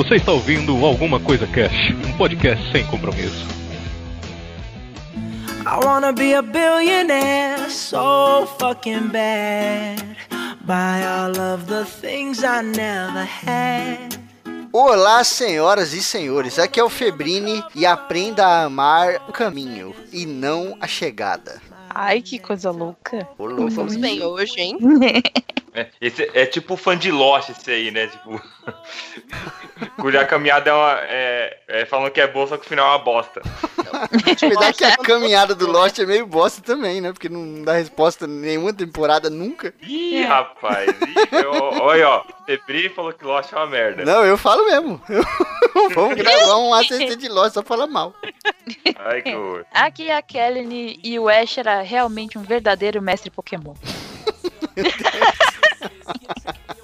Você está ouvindo Alguma Coisa Cash, um podcast sem compromisso. I wanna be a billionaire so fucking bad. Buy all of the things I never had. Olá, senhoras e senhores, aqui é o Febrini e aprenda a amar o caminho e não a chegada. Ai, que coisa louca. Ô, louco. Vamos bem hoje, hein? É, esse, é tipo fã de Lost esse aí, né? Tipo. cuja caminhada é, uma, é, é falando que é boa, só que o final é uma bosta. Apesar que a caminhada do Lost é meio bosta também, né? Porque não dá resposta nenhuma temporada nunca. Ih, rapaz. Ih, olha, ó. Febri falou que Lost é uma merda. Não, eu falo mesmo. Vamos gravar um ACC de Lost só falar mal. Ai, que horror. Aqui a Kelly e o Ash era realmente um verdadeiro mestre Pokémon. yeah.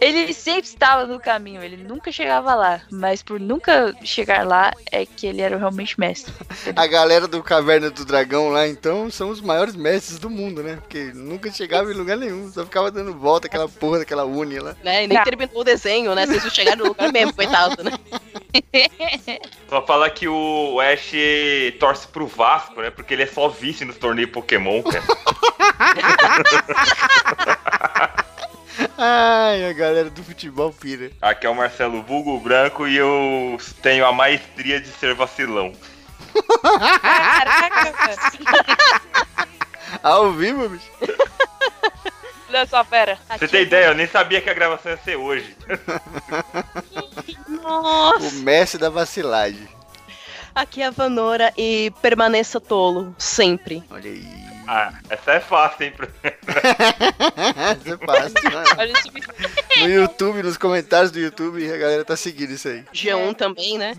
ele sempre estava no caminho, ele nunca chegava lá. Mas por nunca chegar lá, é que ele era realmente mestre. A galera do Caverna do Dragão lá, então, são os maiores mestres do mundo, né? Porque nunca chegava em lugar nenhum, só ficava dando volta aquela porra daquela uni lá. Né? E nem terminou o desenho, né? Vocês não chegaram no lugar mesmo, coitado, né? Só falar que o Ash torce pro Vasco, né? Porque ele é só vice nos torneios Pokémon, cara. Ai, a galera do futebol pira. Aqui é o Marcelo Vulgo Branco e eu tenho a maestria de ser vacilão. Ao vivo, bicho? Olha só, fera. Você tem ideia? Eu nem sabia que a gravação ia ser hoje. Nossa. O mestre da vacilagem. Aqui é a Vanora e permaneça tolo, sempre. Olha aí. Ah, essa é fácil, hein? essa é fácil, mano. No YouTube, nos comentários do YouTube, a galera tá seguindo isso aí. G1 também, né?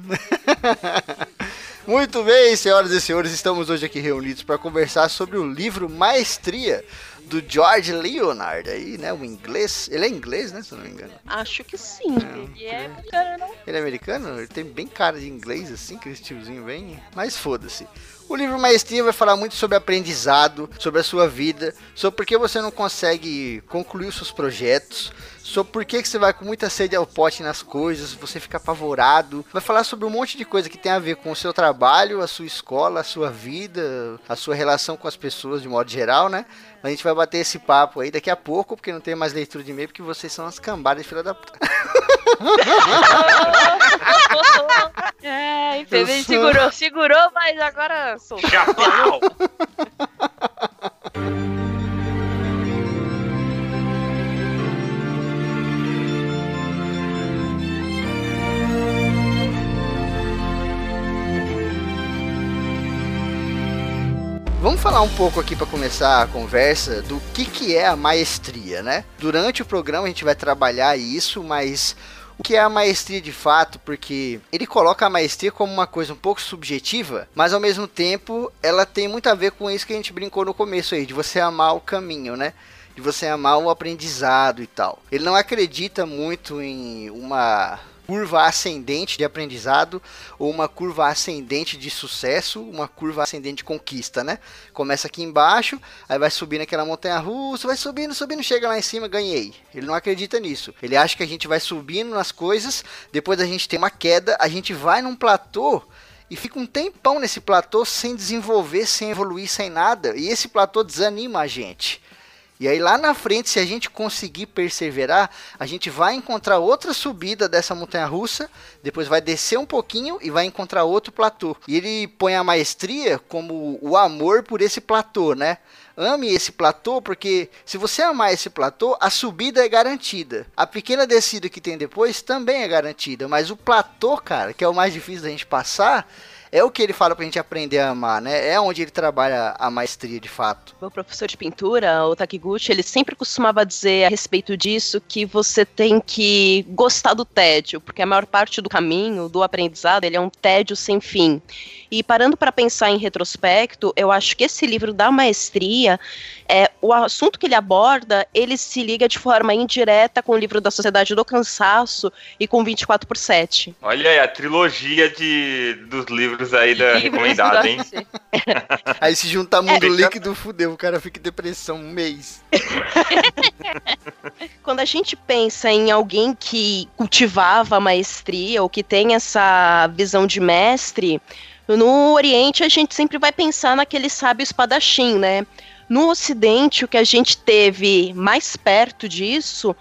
Muito bem, senhoras e senhores, estamos hoje aqui reunidos para conversar sobre o livro Maestria do George Leonard aí, né? O inglês. Ele é inglês, né? Se eu não me engano. Acho que sim. ele é americano, Ele é americano? Ele tem bem cara de inglês, assim, aquele tiozinho bem. Mas foda-se. O livro Maestria vai falar muito sobre aprendizado, sobre a sua vida, sobre por que você não consegue concluir os seus projetos, sobre por que você vai com muita sede ao pote nas coisas, você fica apavorado. Vai falar sobre um monte de coisa que tem a ver com o seu trabalho, a sua escola, a sua vida, a sua relação com as pessoas de modo geral, né? A gente vai bater esse papo aí daqui a pouco, porque não tem mais leitura de e-mail, porque vocês são as cambadas de filha da puta. é, infelizmente sou... segurou, segurou, mas agora soltou. Vamos falar um pouco aqui para começar a conversa do que, que é a maestria, né? Durante o programa a gente vai trabalhar isso, mas o que é a maestria de fato, porque ele coloca a maestria como uma coisa um pouco subjetiva, mas ao mesmo tempo ela tem muito a ver com isso que a gente brincou no começo aí, de você amar o caminho, né? De você amar o aprendizado e tal. Ele não acredita muito em uma curva ascendente de aprendizado ou uma curva ascendente de sucesso, uma curva ascendente de conquista, né? Começa aqui embaixo, aí vai subindo aquela montanha russa, vai subindo, subindo, chega lá em cima, ganhei. Ele não acredita nisso. Ele acha que a gente vai subindo nas coisas, depois a gente tem uma queda, a gente vai num platô e fica um tempão nesse platô sem desenvolver, sem evoluir, sem nada. E esse platô desanima a gente. E aí lá na frente, se a gente conseguir perseverar, a gente vai encontrar outra subida dessa montanha russa, depois vai descer um pouquinho e vai encontrar outro platô. E ele põe a maestria como o amor por esse platô, né? Ame esse platô, porque se você amar esse platô, a subida é garantida. A pequena descida que tem depois também é garantida, mas o platô, cara, que é o mais difícil da gente passar, é o que ele fala pra gente aprender a amar, né? É onde ele trabalha a maestria de fato. O professor de pintura, o Takiguchi, ele sempre costumava dizer a respeito disso que você tem que gostar do tédio, porque a maior parte do caminho, do aprendizado, ele é um tédio sem fim. E parando para pensar em retrospecto, eu acho que esse livro da maestria, é, o assunto que ele aborda, ele se liga de forma indireta com o livro da Sociedade do Cansaço e com 24 por 7. Olha aí, a trilogia de, dos livros aí da recomendada, hein? Aí se juntar mundo líquido, fudeu, o cara fica em depressão um mês. Quando a gente pensa em alguém que cultivava a maestria ou que tem essa visão de mestre, no Oriente a gente sempre vai pensar naquele sábio espadachim, né? No Ocidente, o que a gente teve mais perto disso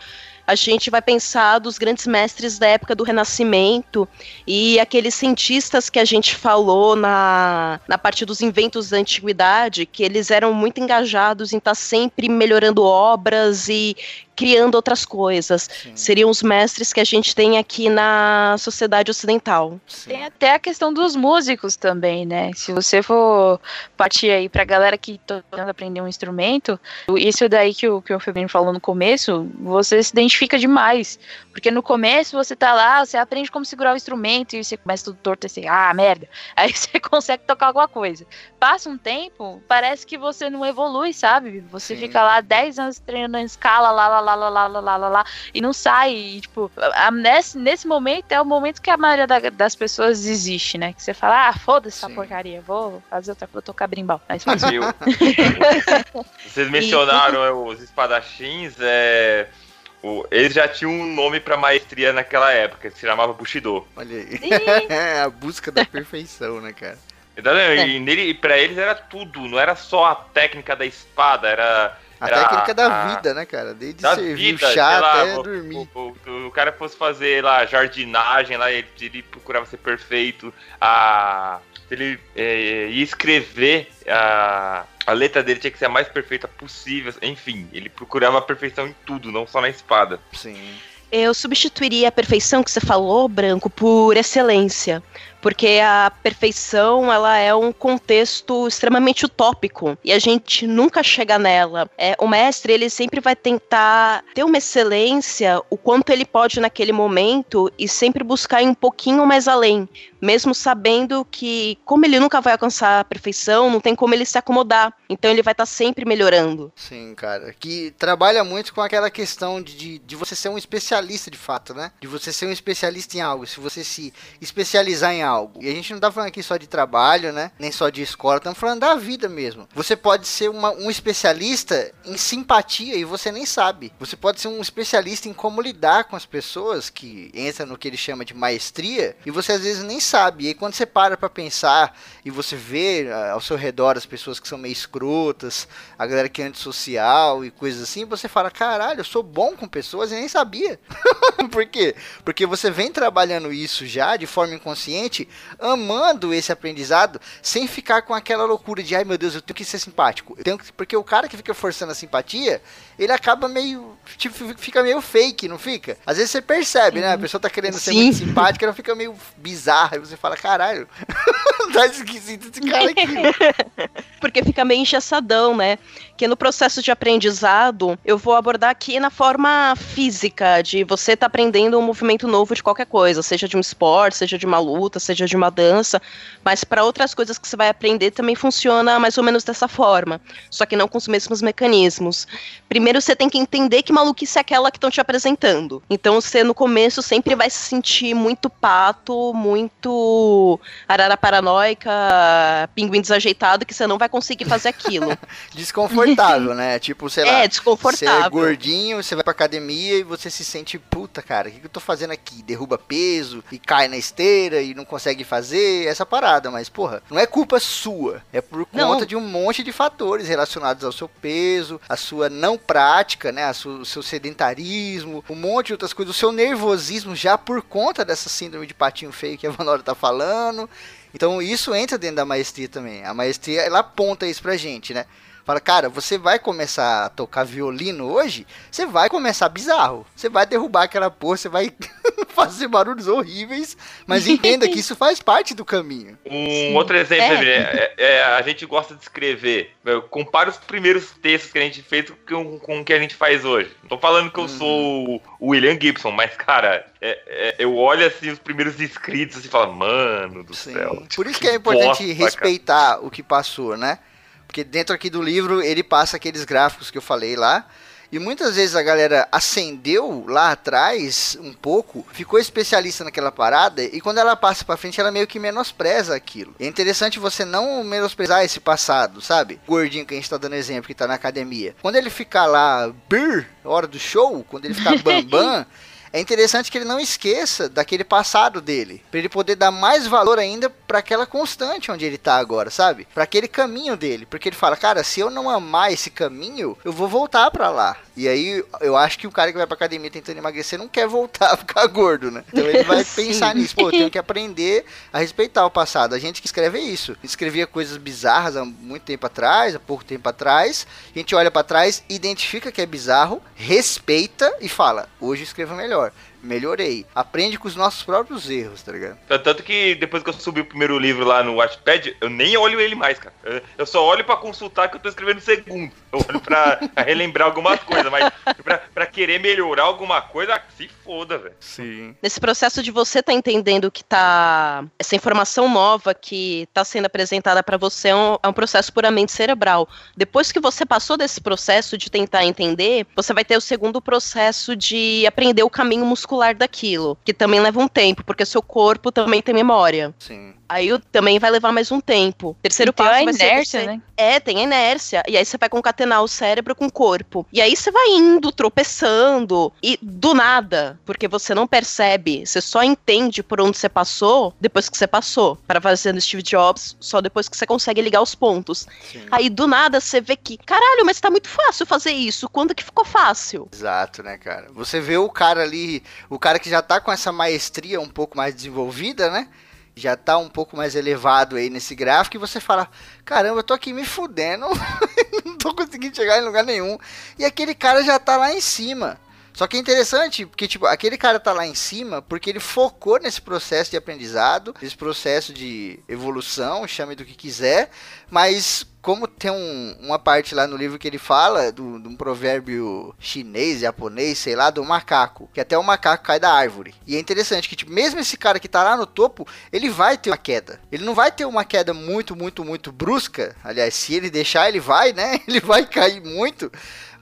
a gente vai pensar dos grandes mestres da época do Renascimento e aqueles cientistas que a gente falou na, na parte dos inventos da antiguidade, que eles eram muito engajados em estar sempre melhorando obras e criando outras coisas. Sim. Seriam os mestres que a gente tem aqui na sociedade ocidental. Sim. Tem até a questão dos músicos também, né? Se você for partir aí pra galera que tá tentando aprender um instrumento, isso daí que o, que o Febrino falou no começo, você se identifica demais. Porque no começo você tá lá, você aprende como segurar o instrumento e você começa tudo torto assim, ah, merda. Aí você consegue tocar alguma coisa. Passa um tempo, parece que você não evolui, sabe? Você Sim. fica lá 10 anos treinando em escala, lá, lá, lá, lá, lá, lá, lá, lá, lá, e não sai. E, tipo, a, nesse, nesse momento é o momento que a maioria da, das pessoas desiste, né? Que você fala, ah, foda-se essa porcaria, vou fazer outra coisa, tocar brimbal. Mas, Vocês mencionaram e... os espadachins, é. Eles já tinham um nome pra maestria naquela época, que se chamava Bushido. Olha aí. É a busca da perfeição, né, cara? Então, é. E nele, pra eles era tudo, não era só a técnica da espada, era a técnica da a, vida, né, cara? Desde da servir vida, o chá lá, até o, dormir. O, o, o, cara fosse fazer lá jardinagem, lá, ele, ele procurava ser perfeito. A, ele é, ia escrever a, a letra dele tinha que ser a mais perfeita possível. Enfim, ele procurava a perfeição em tudo, não só na espada. Sim. Eu substituiria a perfeição que você falou, Branco, por excelência porque a perfeição ela é um contexto extremamente utópico e a gente nunca chega nela. É, o mestre ele sempre vai tentar ter uma excelência o quanto ele pode naquele momento e sempre buscar ir um pouquinho mais além, mesmo sabendo que como ele nunca vai alcançar a perfeição, não tem como ele se acomodar. Então ele vai estar tá sempre melhorando. Sim, cara. Que trabalha muito com aquela questão de, de, de você ser um especialista de fato, né? De você ser um especialista em algo. Se você se especializar em algo. E a gente não tá falando aqui só de trabalho, né? Nem só de escola, estamos falando da vida mesmo. Você pode ser uma, um especialista em simpatia e você nem sabe. Você pode ser um especialista em como lidar com as pessoas, que entra no que ele chama de maestria, e você às vezes nem sabe. E aí quando você para pra pensar e você vê ah, ao seu redor as pessoas que são meio escrotas, a galera que é antissocial e coisas assim, você fala: caralho, eu sou bom com pessoas e nem sabia. Por quê? Porque você vem trabalhando isso já de forma inconsciente amando esse aprendizado, sem ficar com aquela loucura de, ai meu Deus, eu tenho que ser simpático. Eu tenho que... Porque o cara que fica forçando a simpatia, ele acaba meio. Tipo, fica meio fake, não fica? Às vezes você percebe, né? A pessoa tá querendo ser Sim. muito simpática, ela fica meio bizarra. E você fala, caralho, tá esquisito esse cara aqui. Porque fica meio engessadão, né? Que no processo de aprendizado, eu vou abordar aqui na forma física, de você tá aprendendo um movimento novo de qualquer coisa, seja de um esporte, seja de uma luta, seja de uma dança, mas para outras coisas que você vai aprender também funciona mais ou menos dessa forma, só que não com os mesmos mecanismos. Primeiro você tem que entender que maluquice é aquela que estão te apresentando. Então você no começo sempre vai se sentir muito pato, muito arara paranoica, pinguim desajeitado, que você não vai conseguir fazer aquilo. desconfortável, né? Tipo, sei lá. É, desconfortável. Você é gordinho, você vai pra academia e você se sente, puta, cara, o que, que eu tô fazendo aqui? Derruba peso e cai na esteira e não consegue fazer essa parada, mas, porra, não é culpa sua. É por conta não. de um monte de fatores relacionados ao seu peso, a sua não prática né, o seu sedentarismo, um monte de outras coisas, o seu nervosismo já por conta dessa síndrome de patinho feio que a Vanora tá falando. Então isso entra dentro da maestria também. A maestria ela aponta isso pra gente, né? Fala, cara, você vai começar a tocar violino hoje, você vai começar bizarro. Você vai derrubar aquela porra, você vai fazer barulhos horríveis, mas entenda que isso faz parte do caminho. Um Sim. outro exemplo, é. É, é, a gente gosta de escrever. Compara os primeiros textos que a gente fez com, com o que a gente faz hoje. Não tô falando que eu uhum. sou o William Gibson, mas, cara, é, é, eu olho assim os primeiros escritos e falo, mano do Sim. céu. Por isso que é importante bosta, respeitar cara. o que passou, né? Porque dentro aqui do livro ele passa aqueles gráficos que eu falei lá. E muitas vezes a galera acendeu lá atrás um pouco, ficou especialista naquela parada e quando ela passa para frente ela meio que menospreza aquilo. É interessante você não menosprezar esse passado, sabe? O gordinho que a gente tá dando exemplo que tá na academia. Quando ele ficar lá, bir, hora do show, quando ele ficar bambam, é interessante que ele não esqueça daquele passado dele, para ele poder dar mais valor ainda para aquela constante onde ele tá agora, sabe? Para aquele caminho dele, porque ele fala, cara, se eu não amar esse caminho, eu vou voltar para lá. E aí eu acho que o cara que vai pra academia tentando emagrecer não quer voltar a ficar gordo, né? Então ele vai pensar nisso, pô, eu tenho que aprender a respeitar o passado. A gente que escreve é isso. Escrevia coisas bizarras há muito tempo atrás, há pouco tempo atrás. A gente olha para trás, identifica que é bizarro, respeita e fala: hoje escreva melhor power melhorei. Aprende com os nossos próprios erros, tá ligado? Tanto que depois que eu subi o primeiro livro lá no Watchpad, eu nem olho ele mais, cara. Eu só olho para consultar que eu tô escrevendo o segundo. Eu olho pra, relembrar algumas coisas, mas pra, pra, querer melhorar alguma coisa, se foda, velho. Sim. Nesse processo de você tá entendendo que tá. Essa informação nova que tá sendo apresentada para você é um, é um processo puramente cerebral. Depois que você passou desse processo de tentar entender, você vai ter o segundo processo de aprender o caminho muscular daquilo, que também leva um tempo, porque seu corpo também tem memória. Sim. Aí também vai levar mais um tempo. Terceiro e passo tem a vai inércia, ser né? É, tem a inércia. E aí você vai concatenar o cérebro com o corpo. E aí você vai indo, tropeçando. E do nada, porque você não percebe, você só entende por onde você passou depois que você passou. Para fazer no Steve Jobs, só depois que você consegue ligar os pontos. Sim. Aí do nada você vê que, caralho, mas tá muito fácil fazer isso. Quando que ficou fácil? Exato, né, cara? Você vê o cara ali, o cara que já tá com essa maestria um pouco mais desenvolvida, né? Já tá um pouco mais elevado aí nesse gráfico e você fala: caramba, eu tô aqui me fudendo, não tô conseguindo chegar em lugar nenhum. E aquele cara já tá lá em cima. Só que é interessante, porque tipo, aquele cara tá lá em cima porque ele focou nesse processo de aprendizado, nesse processo de evolução, chame do que quiser, mas como tem um, uma parte lá no livro que ele fala de um provérbio chinês, japonês, sei lá, do macaco, que até o macaco cai da árvore. E é interessante que, tipo, mesmo esse cara que tá lá no topo, ele vai ter uma queda. Ele não vai ter uma queda muito, muito, muito brusca. Aliás, se ele deixar, ele vai, né? Ele vai cair muito.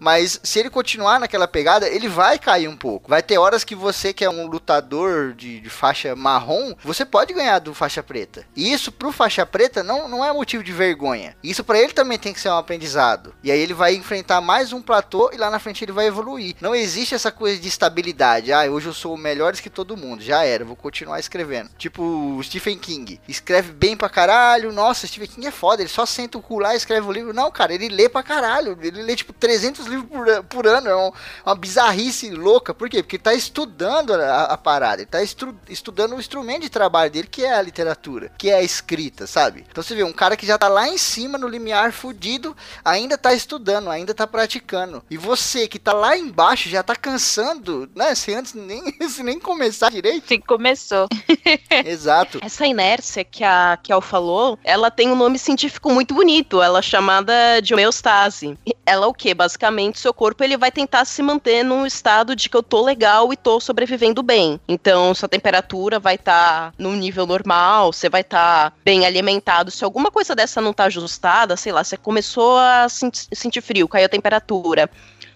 Mas se ele continuar naquela pegada, ele vai cair um pouco. Vai ter horas que você, que é um lutador de, de faixa marrom, você pode ganhar do faixa preta. E isso pro faixa preta não, não é motivo de vergonha. Isso para ele também tem que ser um aprendizado. E aí ele vai enfrentar mais um platô e lá na frente ele vai evoluir. Não existe essa coisa de estabilidade. Ah, hoje eu sou melhor que todo mundo. Já era, vou continuar escrevendo. Tipo o Stephen King. Escreve bem pra caralho. Nossa, Stephen King é foda. Ele só senta o cu lá e escreve o livro. Não, cara, ele lê pra caralho. Ele lê tipo 300 livros por, por ano. É um, uma bizarrice louca. Por quê? Porque ele tá estudando a, a parada. Ele tá estru, estudando o instrumento de trabalho dele, que é a literatura, que é a escrita, sabe? Então você vê, um cara que já tá lá em cima no limiar fudido, ainda tá estudando, ainda tá praticando. E você que tá lá embaixo já tá cansando, né? Se antes nem, se nem começar direito. Sim, começou. Exato. Essa inércia que a Kel falou, ela tem um nome científico muito bonito. Ela é chamada de homeostase. Ela é o que? Basicamente seu corpo ele vai tentar se manter num estado de que eu tô legal e tô sobrevivendo bem. Então, sua temperatura vai estar tá no nível normal, você vai estar tá bem alimentado. Se alguma coisa dessa não tá ajustada, sei lá, você começou a sentir frio, caiu a temperatura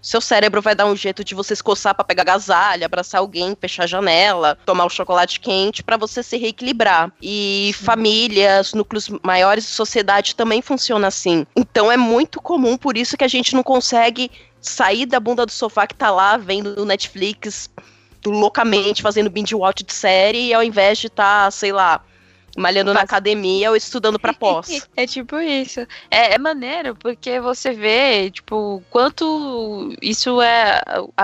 seu cérebro vai dar um jeito de você se coçar para pegar agasalho, abraçar alguém, fechar a janela, tomar o um chocolate quente para você se reequilibrar. E famílias, núcleos maiores de sociedade também funciona assim. Então é muito comum, por isso que a gente não consegue sair da bunda do sofá que tá lá vendo Netflix loucamente fazendo binge watch de série, ao invés de estar, tá, sei lá, malhando na academia ou estudando para pós. é tipo isso. É, é, maneiro porque você vê, tipo, quanto isso é,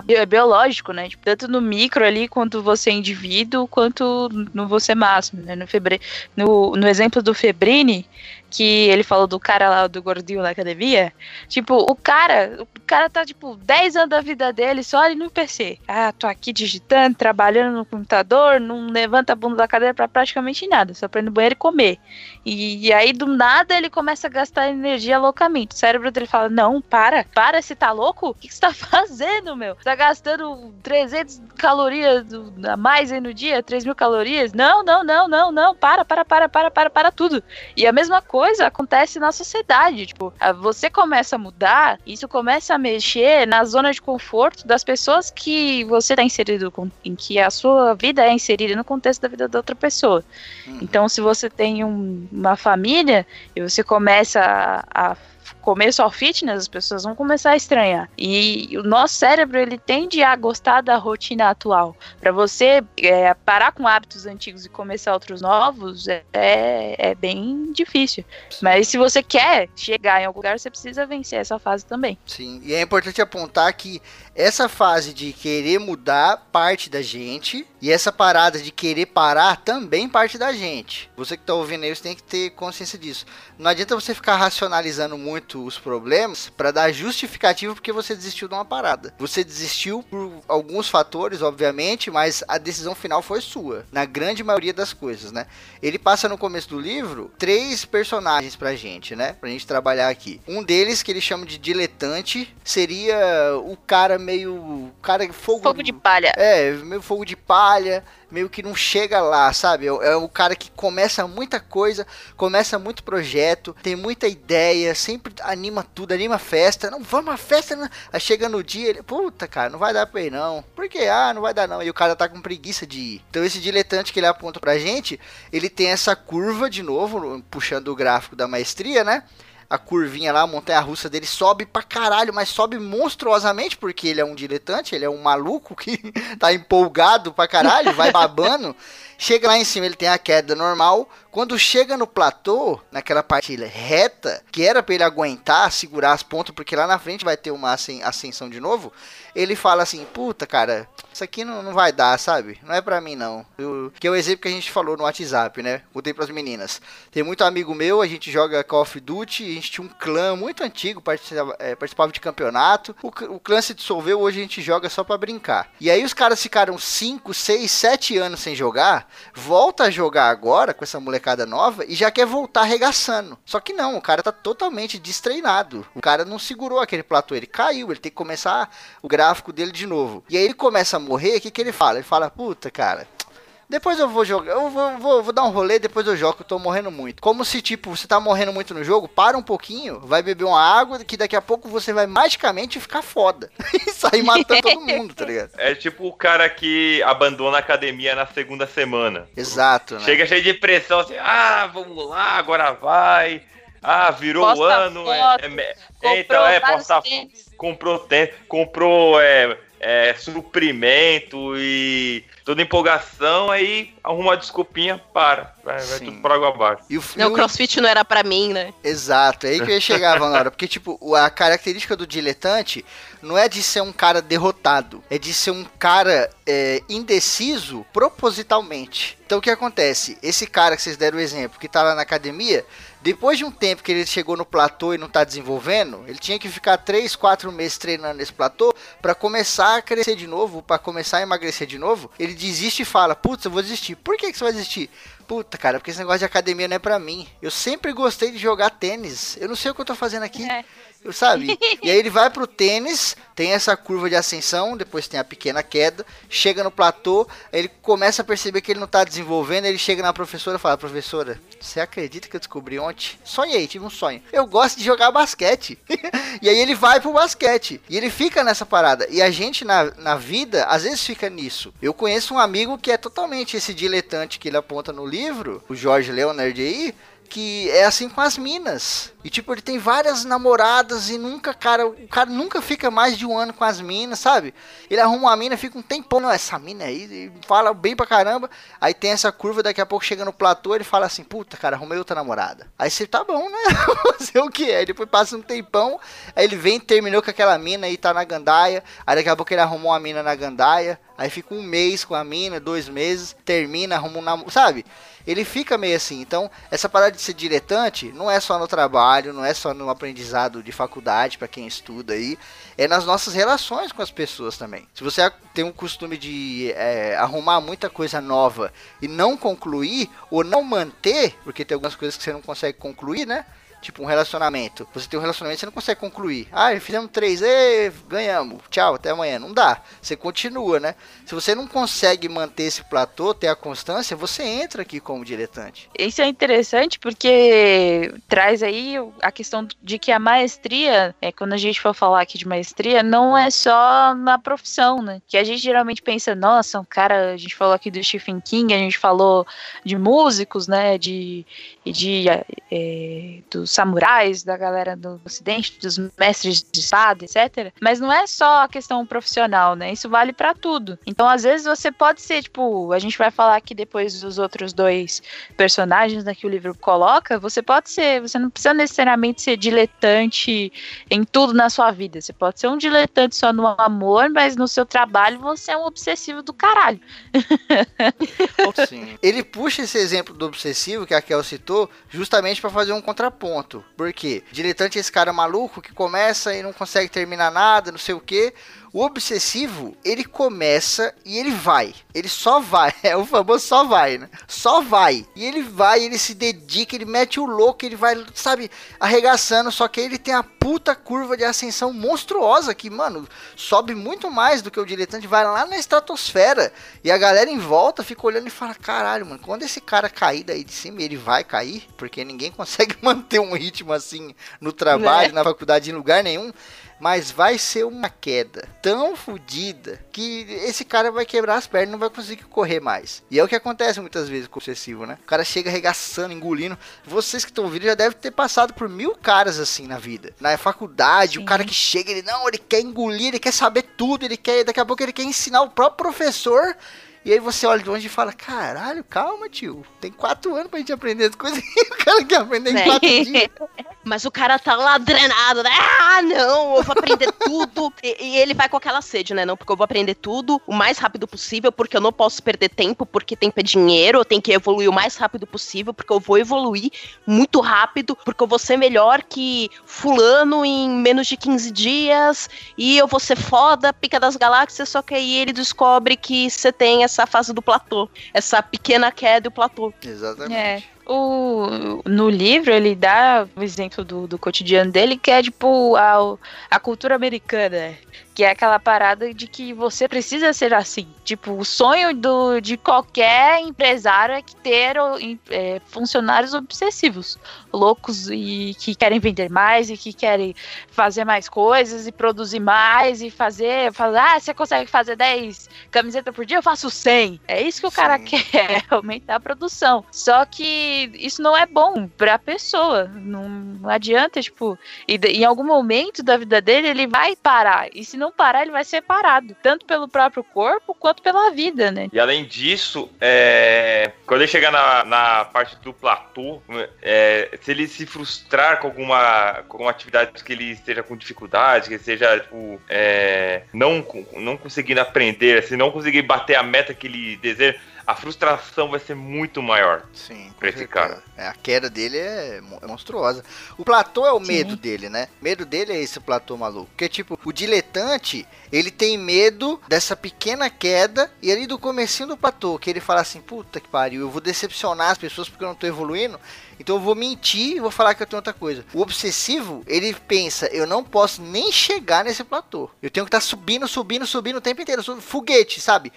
é biológico, né? Tipo, tanto no micro ali, quanto você é indivíduo, quanto no você máximo, né? No, febre... no, no exemplo do Febrini, que ele falou do cara lá do gordinho na academia. Tipo, o cara, o cara tá, tipo, 10 anos da vida dele só ali no PC. Ah, tô aqui digitando, trabalhando no computador, não levanta a bunda da cadeira pra praticamente nada, só pra ir no banheiro e comer. E, e, aí, do nada, ele começa a gastar energia loucamente. O cérebro dele fala: Não, para, para, você tá louco? O que, que você tá fazendo, meu? Você tá gastando 300 calorias a mais aí no dia? 3 mil calorias? Não, não, não, não, não, para, para, para, para, para, para tudo. E a mesma coisa acontece na sociedade. Tipo, você começa a mudar, isso começa a mexer na zona de conforto das pessoas que você tá inserido, em que a sua vida é inserida no contexto da vida da outra pessoa. Uhum. Então, se você tem um, uma família e você começa a, a comer só fitness, as pessoas vão começar a estranhar. E o nosso cérebro, ele tende a gostar da rotina atual. Para você é, parar com hábitos antigos e começar outros novos, é, é bem difícil. Mas se você quer chegar em algum lugar, você precisa vencer essa fase também. Sim, e é importante apontar que essa fase de querer mudar parte da gente e essa parada de querer parar também parte da gente. Você que está ouvindo aí, você tem que ter consciência disso. Não adianta você ficar racionalizando muito os problemas para dar justificativa porque você desistiu de uma parada. Você desistiu por alguns fatores, obviamente, mas a decisão final foi sua, na grande maioria das coisas, né? Ele passa no começo do livro três personagens pra gente, né? Pra gente trabalhar aqui. Um deles que ele chama de diletante seria o cara meio. Cara, fogo. Fogo de palha. É, meio fogo de palha, meio que não chega lá, sabe? É, é o cara que começa muita coisa, começa muito projeto, tem muita ideia, sempre anima tudo, anima festa. Não, vamos à festa, né? Aí chega no dia, ele, puta, cara, não vai dar pra ir não. Por quê? Ah, não vai dar não. E o cara tá com preguiça de ir. Então esse diletante que ele aponta pra gente, ele tem essa curva de novo, puxando o gráfico da maestria, né? A curvinha lá, a montanha russa dele sobe pra caralho, mas sobe monstruosamente porque ele é um diletante, ele é um maluco que tá empolgado pra caralho, vai babando. Chega lá em cima, ele tem a queda normal. Quando chega no platô, naquela parte reta, que era para ele aguentar, segurar as pontas, porque lá na frente vai ter uma ascensão de novo, ele fala assim: Puta, cara, isso aqui não, não vai dar, sabe? Não é pra mim, não. Eu, que é o exemplo que a gente falou no WhatsApp, né? Botei pras meninas. Tem muito amigo meu, a gente joga Call of Duty, a gente tinha um clã muito antigo, participava, é, participava de campeonato. O, o clã se dissolveu, hoje a gente joga só pra brincar. E aí os caras ficaram 5, 6, 7 anos sem jogar, volta a jogar agora com essa molecada nova e já quer voltar arregaçando. Só que não, o cara tá totalmente destreinado. O cara não segurou aquele platô, ele caiu, ele tem que começar o gráfico dele de novo. E aí ele começa a morrer, o que, que ele fala? Ele fala, puta, cara, depois eu vou jogar, eu vou, vou, vou, dar um rolê, depois eu jogo, eu tô morrendo muito. Como se, tipo, você tá morrendo muito no jogo, para um pouquinho, vai beber uma água, que daqui a pouco você vai magicamente ficar foda. e sair matando todo mundo, tá ligado? É tipo o cara que abandona a academia na segunda semana. Exato, né? Chega cheio de pressão, assim, ah, vamos lá, agora vai. Ah, virou o ano. Foto, é, é, então, é, posta, comprou tempo, comprou é, é, suprimento e toda empolgação, aí arruma uma desculpinha, para. Vai, vai tudo por água abaixo. E o, não, o crossfit não era para mim, né? Exato, é aí que eu ia chegar, Vanora. Porque, tipo, a característica do diletante não é de ser um cara derrotado, é de ser um cara é, indeciso propositalmente. Então o que acontece? Esse cara que vocês deram o exemplo, que tá lá na academia, depois de um tempo que ele chegou no platô e não está desenvolvendo, ele tinha que ficar 3, 4 meses treinando nesse platô para começar a crescer de novo, para começar a emagrecer de novo. Ele desiste e fala: Putz, eu vou desistir. Por que, que você vai desistir? Puta, cara, porque esse negócio de academia não é pra mim. Eu sempre gostei de jogar tênis. Eu não sei o que eu tô fazendo aqui. É sabe? e aí ele vai pro tênis, tem essa curva de ascensão, depois tem a pequena queda, chega no platô, ele começa a perceber que ele não tá desenvolvendo, ele chega na professora e fala: "Professora, você acredita que eu descobri ontem? Sonhei, tive um sonho. Eu gosto de jogar basquete". e aí ele vai pro basquete, e ele fica nessa parada. E a gente na, na vida às vezes fica nisso. Eu conheço um amigo que é totalmente esse diletante que ele aponta no livro, o Jorge Leonard aí, que é assim com as minas. E tipo, ele tem várias namoradas e nunca, cara, o cara nunca fica mais de um ano com as minas, sabe? Ele arruma uma mina, fica um tempão, não, essa mina aí, fala bem pra caramba. Aí tem essa curva, daqui a pouco chega no platô, ele fala assim, puta, cara, arrumei outra namorada. Aí você tá bom, né? Fazer o que? Aí depois passa um tempão, aí ele vem, terminou com aquela mina e tá na gandaia. Aí daqui a pouco ele arrumou uma mina na gandaia. Aí fica um mês com a mina, dois meses, termina, arruma um namorado, sabe? ele fica meio assim. Então, essa parada de de ser diletante não é só no trabalho, não é só no aprendizado de faculdade para quem estuda aí, é nas nossas relações com as pessoas também. Se você tem um costume de é, arrumar muita coisa nova e não concluir ou não manter, porque tem algumas coisas que você não consegue concluir, né? Tipo, um relacionamento. Você tem um relacionamento você não consegue concluir. Ah, fizemos três, e ganhamos. Tchau, até amanhã. Não dá. Você continua, né? Se você não consegue manter esse platô, ter a constância, você entra aqui como diletante. Isso é interessante porque traz aí a questão de que a maestria, é, quando a gente for falar aqui de maestria, não é só na profissão, né? Que a gente geralmente pensa, nossa, um cara, a gente falou aqui do Stephen King, a gente falou de músicos, né? De, de é, dos samurais, da galera do ocidente, dos mestres de espada, etc. Mas não é só a questão profissional, né? Isso vale para tudo. Então, às vezes você pode ser, tipo, a gente vai falar aqui depois dos outros dois personagens né, que o livro coloca, você pode ser, você não precisa necessariamente ser diletante em tudo na sua vida. Você pode ser um diletante só no amor, mas no seu trabalho você é um obsessivo do caralho. Ele puxa esse exemplo do obsessivo que a Kel citou justamente para fazer um contraponto ponto. Por quê? Diletante é esse cara maluco que começa e não consegue terminar nada, não sei o que. O obsessivo, ele começa e ele vai. Ele só vai. É o famoso só vai, né? Só vai. E ele vai, ele se dedica, ele mete o louco, ele vai, sabe, arregaçando. Só que ele tem a puta curva de ascensão monstruosa que, mano, sobe muito mais do que o diletante. Vai lá na estratosfera. E a galera em volta fica olhando e fala: caralho, mano, quando esse cara cair daí de cima, ele vai cair. Porque ninguém consegue manter um ritmo assim no trabalho, é. na faculdade, em lugar nenhum mas vai ser uma queda tão fodida que esse cara vai quebrar as pernas e não vai conseguir correr mais. E é o que acontece muitas vezes com o obsessivo, né? O cara chega arregaçando, engolindo. Vocês que estão ouvindo já devem ter passado por mil caras assim na vida. Na faculdade, Sim. o cara que chega, ele não, ele quer engolir, ele quer saber tudo, ele quer, daqui a pouco ele quer ensinar o próprio professor e aí você olha de longe e fala: caralho, calma, tio. Tem quatro anos pra gente aprender as coisas e o cara quer aprender em quatro dias. Mas o cara tá lá drenado, né? Ah, não, eu vou aprender tudo. E, e, ele vai com aquela sede, né? Não, porque eu vou aprender tudo o mais rápido possível, porque eu não posso perder tempo, porque tempo é dinheiro, eu tenho que evoluir o mais rápido possível, porque eu vou evoluir muito rápido, porque eu vou ser melhor que fulano em menos de 15 dias, e eu vou ser foda, pica das galáxias, só que aí ele descobre que você tem essa fase do platô, essa pequena queda do platô. Exatamente. É. O, no livro ele dá o exemplo do, do cotidiano dele, que é tipo a, a cultura americana. Que é aquela parada de que você precisa ser assim. Tipo, o sonho do, de qualquer empresário é que ter é, funcionários obsessivos, loucos e que querem vender mais e que querem fazer mais coisas e produzir mais e fazer. falar ah, você consegue fazer 10 camisetas por dia? Eu faço 100. É isso que o Sim. cara quer, aumentar a produção. Só que isso não é bom pra pessoa. Não adianta, tipo, e em algum momento da vida dele ele vai parar. E se não parar, ele vai ser parado, tanto pelo próprio corpo quanto pela vida, né? E além disso, é... quando ele chegar na, na parte do platô, é... se ele se frustrar com alguma, com alguma atividade que ele esteja com dificuldade, que seja, tipo, é... não, não conseguindo aprender, se não conseguir bater a meta que ele deseja, a frustração vai ser muito maior. Sim, pra esse cara. É, a queda dele é, é monstruosa. O platô é o Sim. medo dele, né? O medo dele é esse platô maluco. Porque, tipo, o diletante, ele tem medo dessa pequena queda e ali do comecinho do platô, que ele fala assim, puta que pariu, eu vou decepcionar as pessoas porque eu não tô evoluindo. Então eu vou mentir e vou falar que eu tenho outra coisa. O obsessivo, ele pensa, eu não posso nem chegar nesse platô. Eu tenho que estar tá subindo, subindo, subindo o tempo inteiro. Foguete, sabe?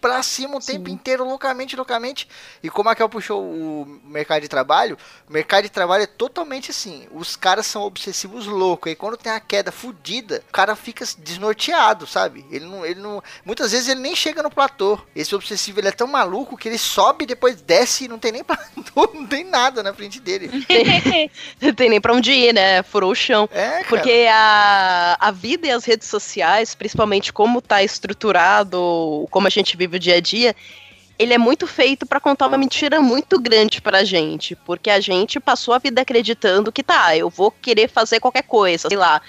Pra cima o Sim. tempo inteiro, loucamente, loucamente. E como a Kel puxou o mercado de trabalho, o mercado de trabalho é totalmente assim. Os caras são obsessivos loucos. E quando tem a queda fodida, o cara fica desnorteado, sabe? Ele não, ele não. Muitas vezes ele nem chega no platô. Esse obsessivo ele é tão maluco que ele sobe, depois desce e não tem nem platô, não tem nada na frente dele. Não tem nem pra onde ir, né? Furou o chão. É, cara. Porque a, a vida e as redes sociais, principalmente como tá estruturado, como a gente vive o dia a dia, ele é muito feito para contar uma mentira muito grande pra gente, porque a gente passou a vida acreditando que tá, eu vou querer fazer qualquer coisa, sei lá,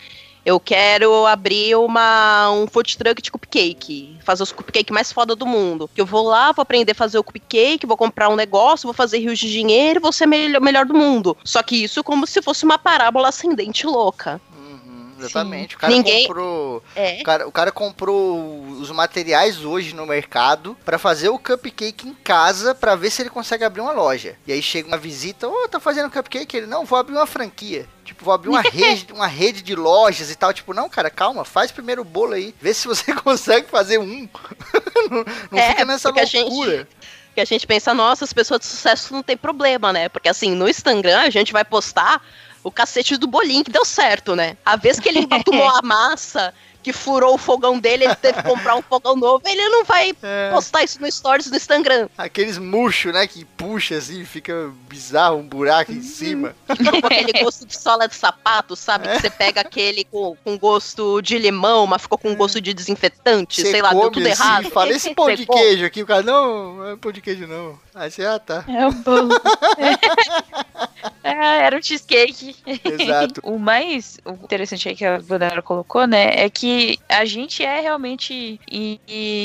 Eu quero abrir uma, um food truck de cupcake, fazer os cupcake mais foda do mundo. Eu vou lá, vou aprender a fazer o cupcake, vou comprar um negócio, vou fazer rios de dinheiro, vou ser melhor, melhor do mundo. Só que isso como se fosse uma parábola ascendente louca. Exatamente. Sim. O cara Ninguém... comprou. É. O, cara, o cara comprou os materiais hoje no mercado para fazer o cupcake em casa para ver se ele consegue abrir uma loja. E aí chega uma visita, ô, oh, tá fazendo cupcake? Ele, não, vou abrir uma franquia. Tipo, vou abrir uma rede, uma rede de lojas e tal. Tipo, não, cara, calma, faz primeiro o bolo aí. Vê se você consegue fazer um. não, não é, fica nessa loucura. A gente que a gente pensa, nossa, as pessoas de sucesso não tem problema, né? Porque assim, no Instagram a gente vai postar o cacete do bolinho, que deu certo, né? A vez que ele tomou a massa que furou o fogão dele, ele teve que comprar um fogão novo, ele não vai é. postar isso no stories do Instagram. Aqueles murchos, né, que puxa assim, fica bizarro, um buraco em uhum. cima. Com aquele gosto de sola de sapato, sabe? É. Que você pega aquele com, com gosto de limão, mas ficou com gosto de desinfetante, sei lá, deu tudo assim, errado. Fala esse pão de queijo aqui, o cara, não, não é pão de queijo não. Aí você, ah, tá. É um bolo. é, era um cheesecake. Exato. O mais interessante aí que a Vanessa colocou, né, é que a gente é realmente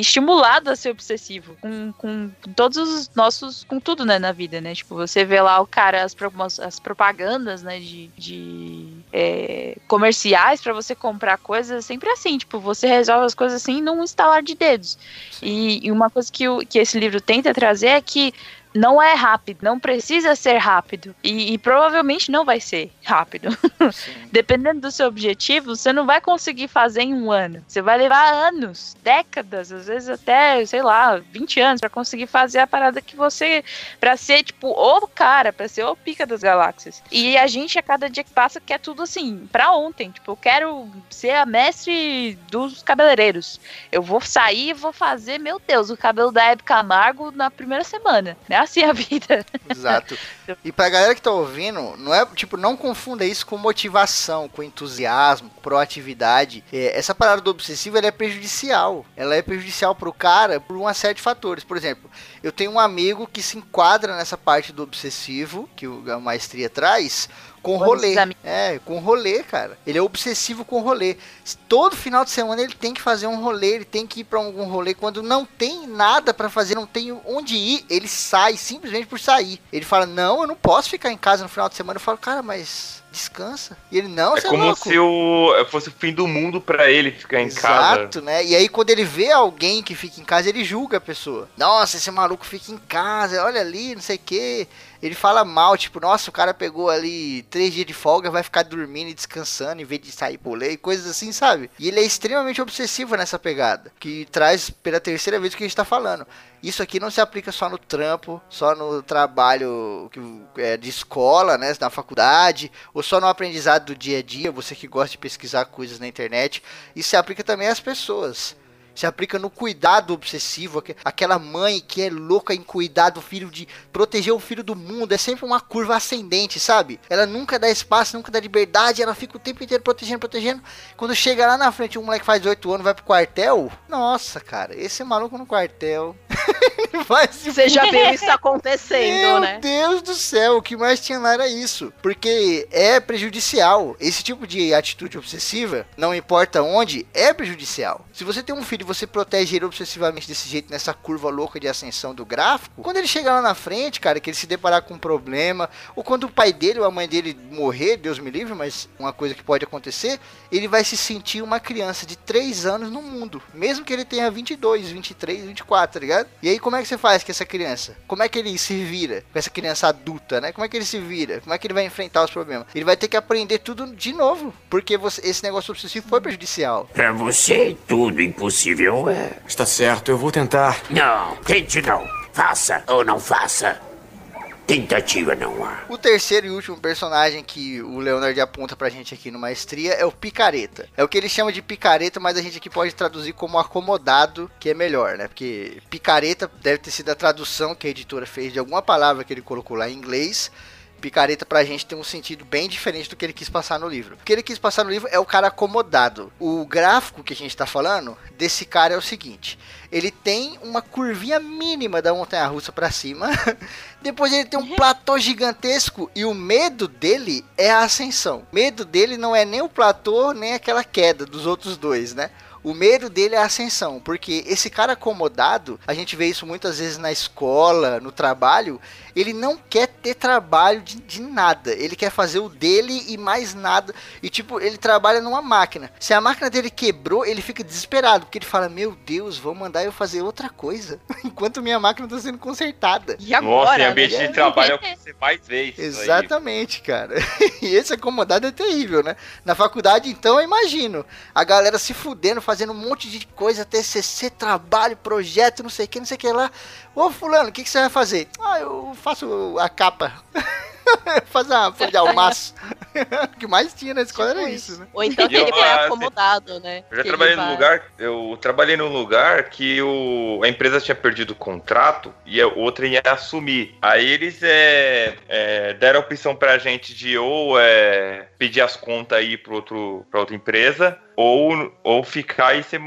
estimulado a ser obsessivo com, com todos os nossos, com tudo, né, na vida, né? Tipo, você vê lá o cara, as, as propagandas, né, de, de é, comerciais para você comprar coisas, sempre assim, tipo, você resolve as coisas assim num instalar de dedos. E, e, uma coisa que, o, que esse livro tenta trazer é que não é rápido, não precisa ser rápido. E, e provavelmente não vai ser rápido. Dependendo do seu objetivo, você não vai conseguir fazer em um ano. Você vai levar anos, décadas, às vezes até, sei lá, 20 anos para conseguir fazer a parada que você. para ser, tipo, o cara, para ser o pica das galáxias. E a gente, a cada dia que passa, quer tudo assim, pra ontem. Tipo, eu quero ser a mestre dos cabeleireiros. Eu vou sair e vou fazer, meu Deus, o cabelo da Hebe Camargo na primeira semana. Né? Assim a vida. Exato. E pra galera que tá ouvindo, não é, tipo, não confunda isso com motivação, com entusiasmo, com proatividade. É, essa parada do obsessivo, ela é prejudicial. Ela é prejudicial pro cara por uma série de fatores. Por exemplo, eu tenho um amigo que se enquadra nessa parte do obsessivo, que a maestria traz, com rolê. É, com rolê, cara. Ele é obsessivo com rolê. Todo final de semana ele tem que fazer um rolê, ele tem que ir para algum rolê. Quando não tem nada para fazer, não tem onde ir, ele sai simplesmente por sair. Ele fala: Não, eu não posso ficar em casa no final de semana. Eu falo, cara, mas descansa. E ele, não, é, é como é se o, fosse o fim do mundo para ele ficar em Exato, casa. Exato, né? E aí quando ele vê alguém que fica em casa, ele julga a pessoa. Nossa, esse maluco fica em casa, olha ali, não sei o que ele fala mal, tipo, nossa, o cara pegou ali três dias de folga, vai ficar dormindo e descansando em vez de sair por lei, coisas assim, sabe? E ele é extremamente obsessivo nessa pegada, que traz pela terceira vez o que a gente tá falando. Isso aqui não se aplica só no trampo, só no trabalho é, de escola, né, na faculdade, ou só no aprendizado do dia a dia, você que gosta de pesquisar coisas na internet. Isso se aplica também às pessoas se aplica no cuidado obsessivo, aquela mãe que é louca em cuidar do filho, de proteger o filho do mundo, é sempre uma curva ascendente, sabe? Ela nunca dá espaço, nunca dá liberdade, ela fica o tempo inteiro protegendo, protegendo. Quando chega lá na frente, um moleque faz 8 anos, vai pro quartel, nossa, cara, esse maluco no quartel. Você já viu isso acontecendo, Meu né? Meu Deus do céu, o que mais tinha lá era isso. Porque é prejudicial. Esse tipo de atitude obsessiva, não importa onde, é prejudicial. Se você tem um filho você protege ele obsessivamente desse jeito, nessa curva louca de ascensão do gráfico, quando ele chegar lá na frente, cara, que ele se deparar com um problema, ou quando o pai dele ou a mãe dele morrer, Deus me livre, mas uma coisa que pode acontecer, ele vai se sentir uma criança de 3 anos no mundo, mesmo que ele tenha 22, 23, 24, tá ligado? E aí como é que você faz com essa criança? Como é que ele se vira com essa criança adulta, né? Como é que ele se vira? Como é que ele vai enfrentar os problemas? Ele vai ter que aprender tudo de novo, porque você, esse negócio obsessivo foi prejudicial. Pra você é tudo impossível possível, é. Está certo, eu vou tentar. Não, tente não. Faça ou não faça. Tentativa não há. O terceiro e último personagem que o Leonard aponta pra gente aqui no Maestria é o Picareta. É o que ele chama de picareta, mas a gente aqui pode traduzir como acomodado, que é melhor, né? Porque picareta deve ter sido a tradução que a editora fez de alguma palavra que ele colocou lá em inglês picareta pra gente tem um sentido bem diferente do que ele quis passar no livro. O que ele quis passar no livro é o cara acomodado. O gráfico que a gente tá falando desse cara é o seguinte: ele tem uma curvinha mínima da montanha russa para cima Depois ele tem um platô gigantesco e o medo dele é a ascensão. O medo dele não é nem o platô, nem aquela queda dos outros dois, né? O medo dele é a ascensão, porque esse cara acomodado, a gente vê isso muitas vezes na escola, no trabalho, ele não quer ter trabalho de, de, nada. Ele quer fazer o dele e mais nada. E tipo, ele trabalha numa máquina. Se a máquina dele quebrou, ele fica desesperado, porque ele fala: Meu Deus, vão mandar eu fazer outra coisa. Enquanto minha máquina está sendo consertada. E agora? Nossa, em ambiente né? de trabalho é o que você mais vê isso Exatamente, aí. cara. E esse acomodado é terrível, né? Na faculdade, então, eu imagino. A galera se fudendo, fazendo um monte de coisa, TCC, trabalho, projeto, não sei o que, não sei o que lá. Ô, fulano, o que, que você vai fazer? Ah, eu faço a capa. Faz uma folha de almaço. o que mais tinha na escola tipo era isso, isso, né? Ou então ele foi acomodado, né? Eu já trabalhei num lugar, eu trabalhei num lugar que o, a empresa tinha perdido o contrato e a outra ia assumir. Aí eles é, é, deram a opção pra gente de ou é, pedir as contas aí pro outro, pra outra empresa ou, ou ficar e ser,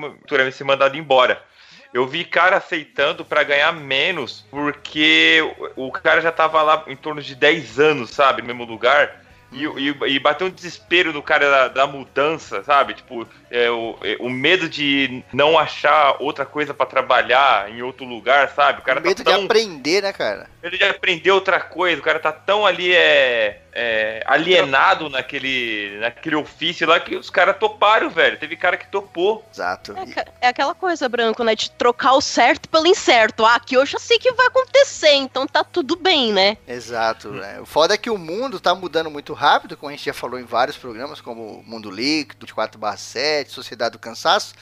ser mandado embora. Eu vi cara aceitando para ganhar menos, porque o cara já tava lá em torno de 10 anos, sabe? No mesmo lugar. E, e, e bateu um desespero no cara da, da mudança, sabe? Tipo, é, o, é, o medo de não achar outra coisa para trabalhar em outro lugar, sabe? O cara o medo tá tão... de aprender, né, cara? Medo de aprender outra coisa. O cara tá tão ali é, é alienado naquele, naquele ofício lá que os caras toparam, velho. Teve cara que topou. Exato. É, é, aquela coisa, Branco, né? De trocar o certo pelo incerto. Ah, que eu já sei que vai acontecer, então tá tudo bem, né? Exato. Né? O foda é que o mundo tá mudando muito rápido, como a gente já falou em vários programas, como Mundo Líquido, 24/7, Sociedade do Cansaço.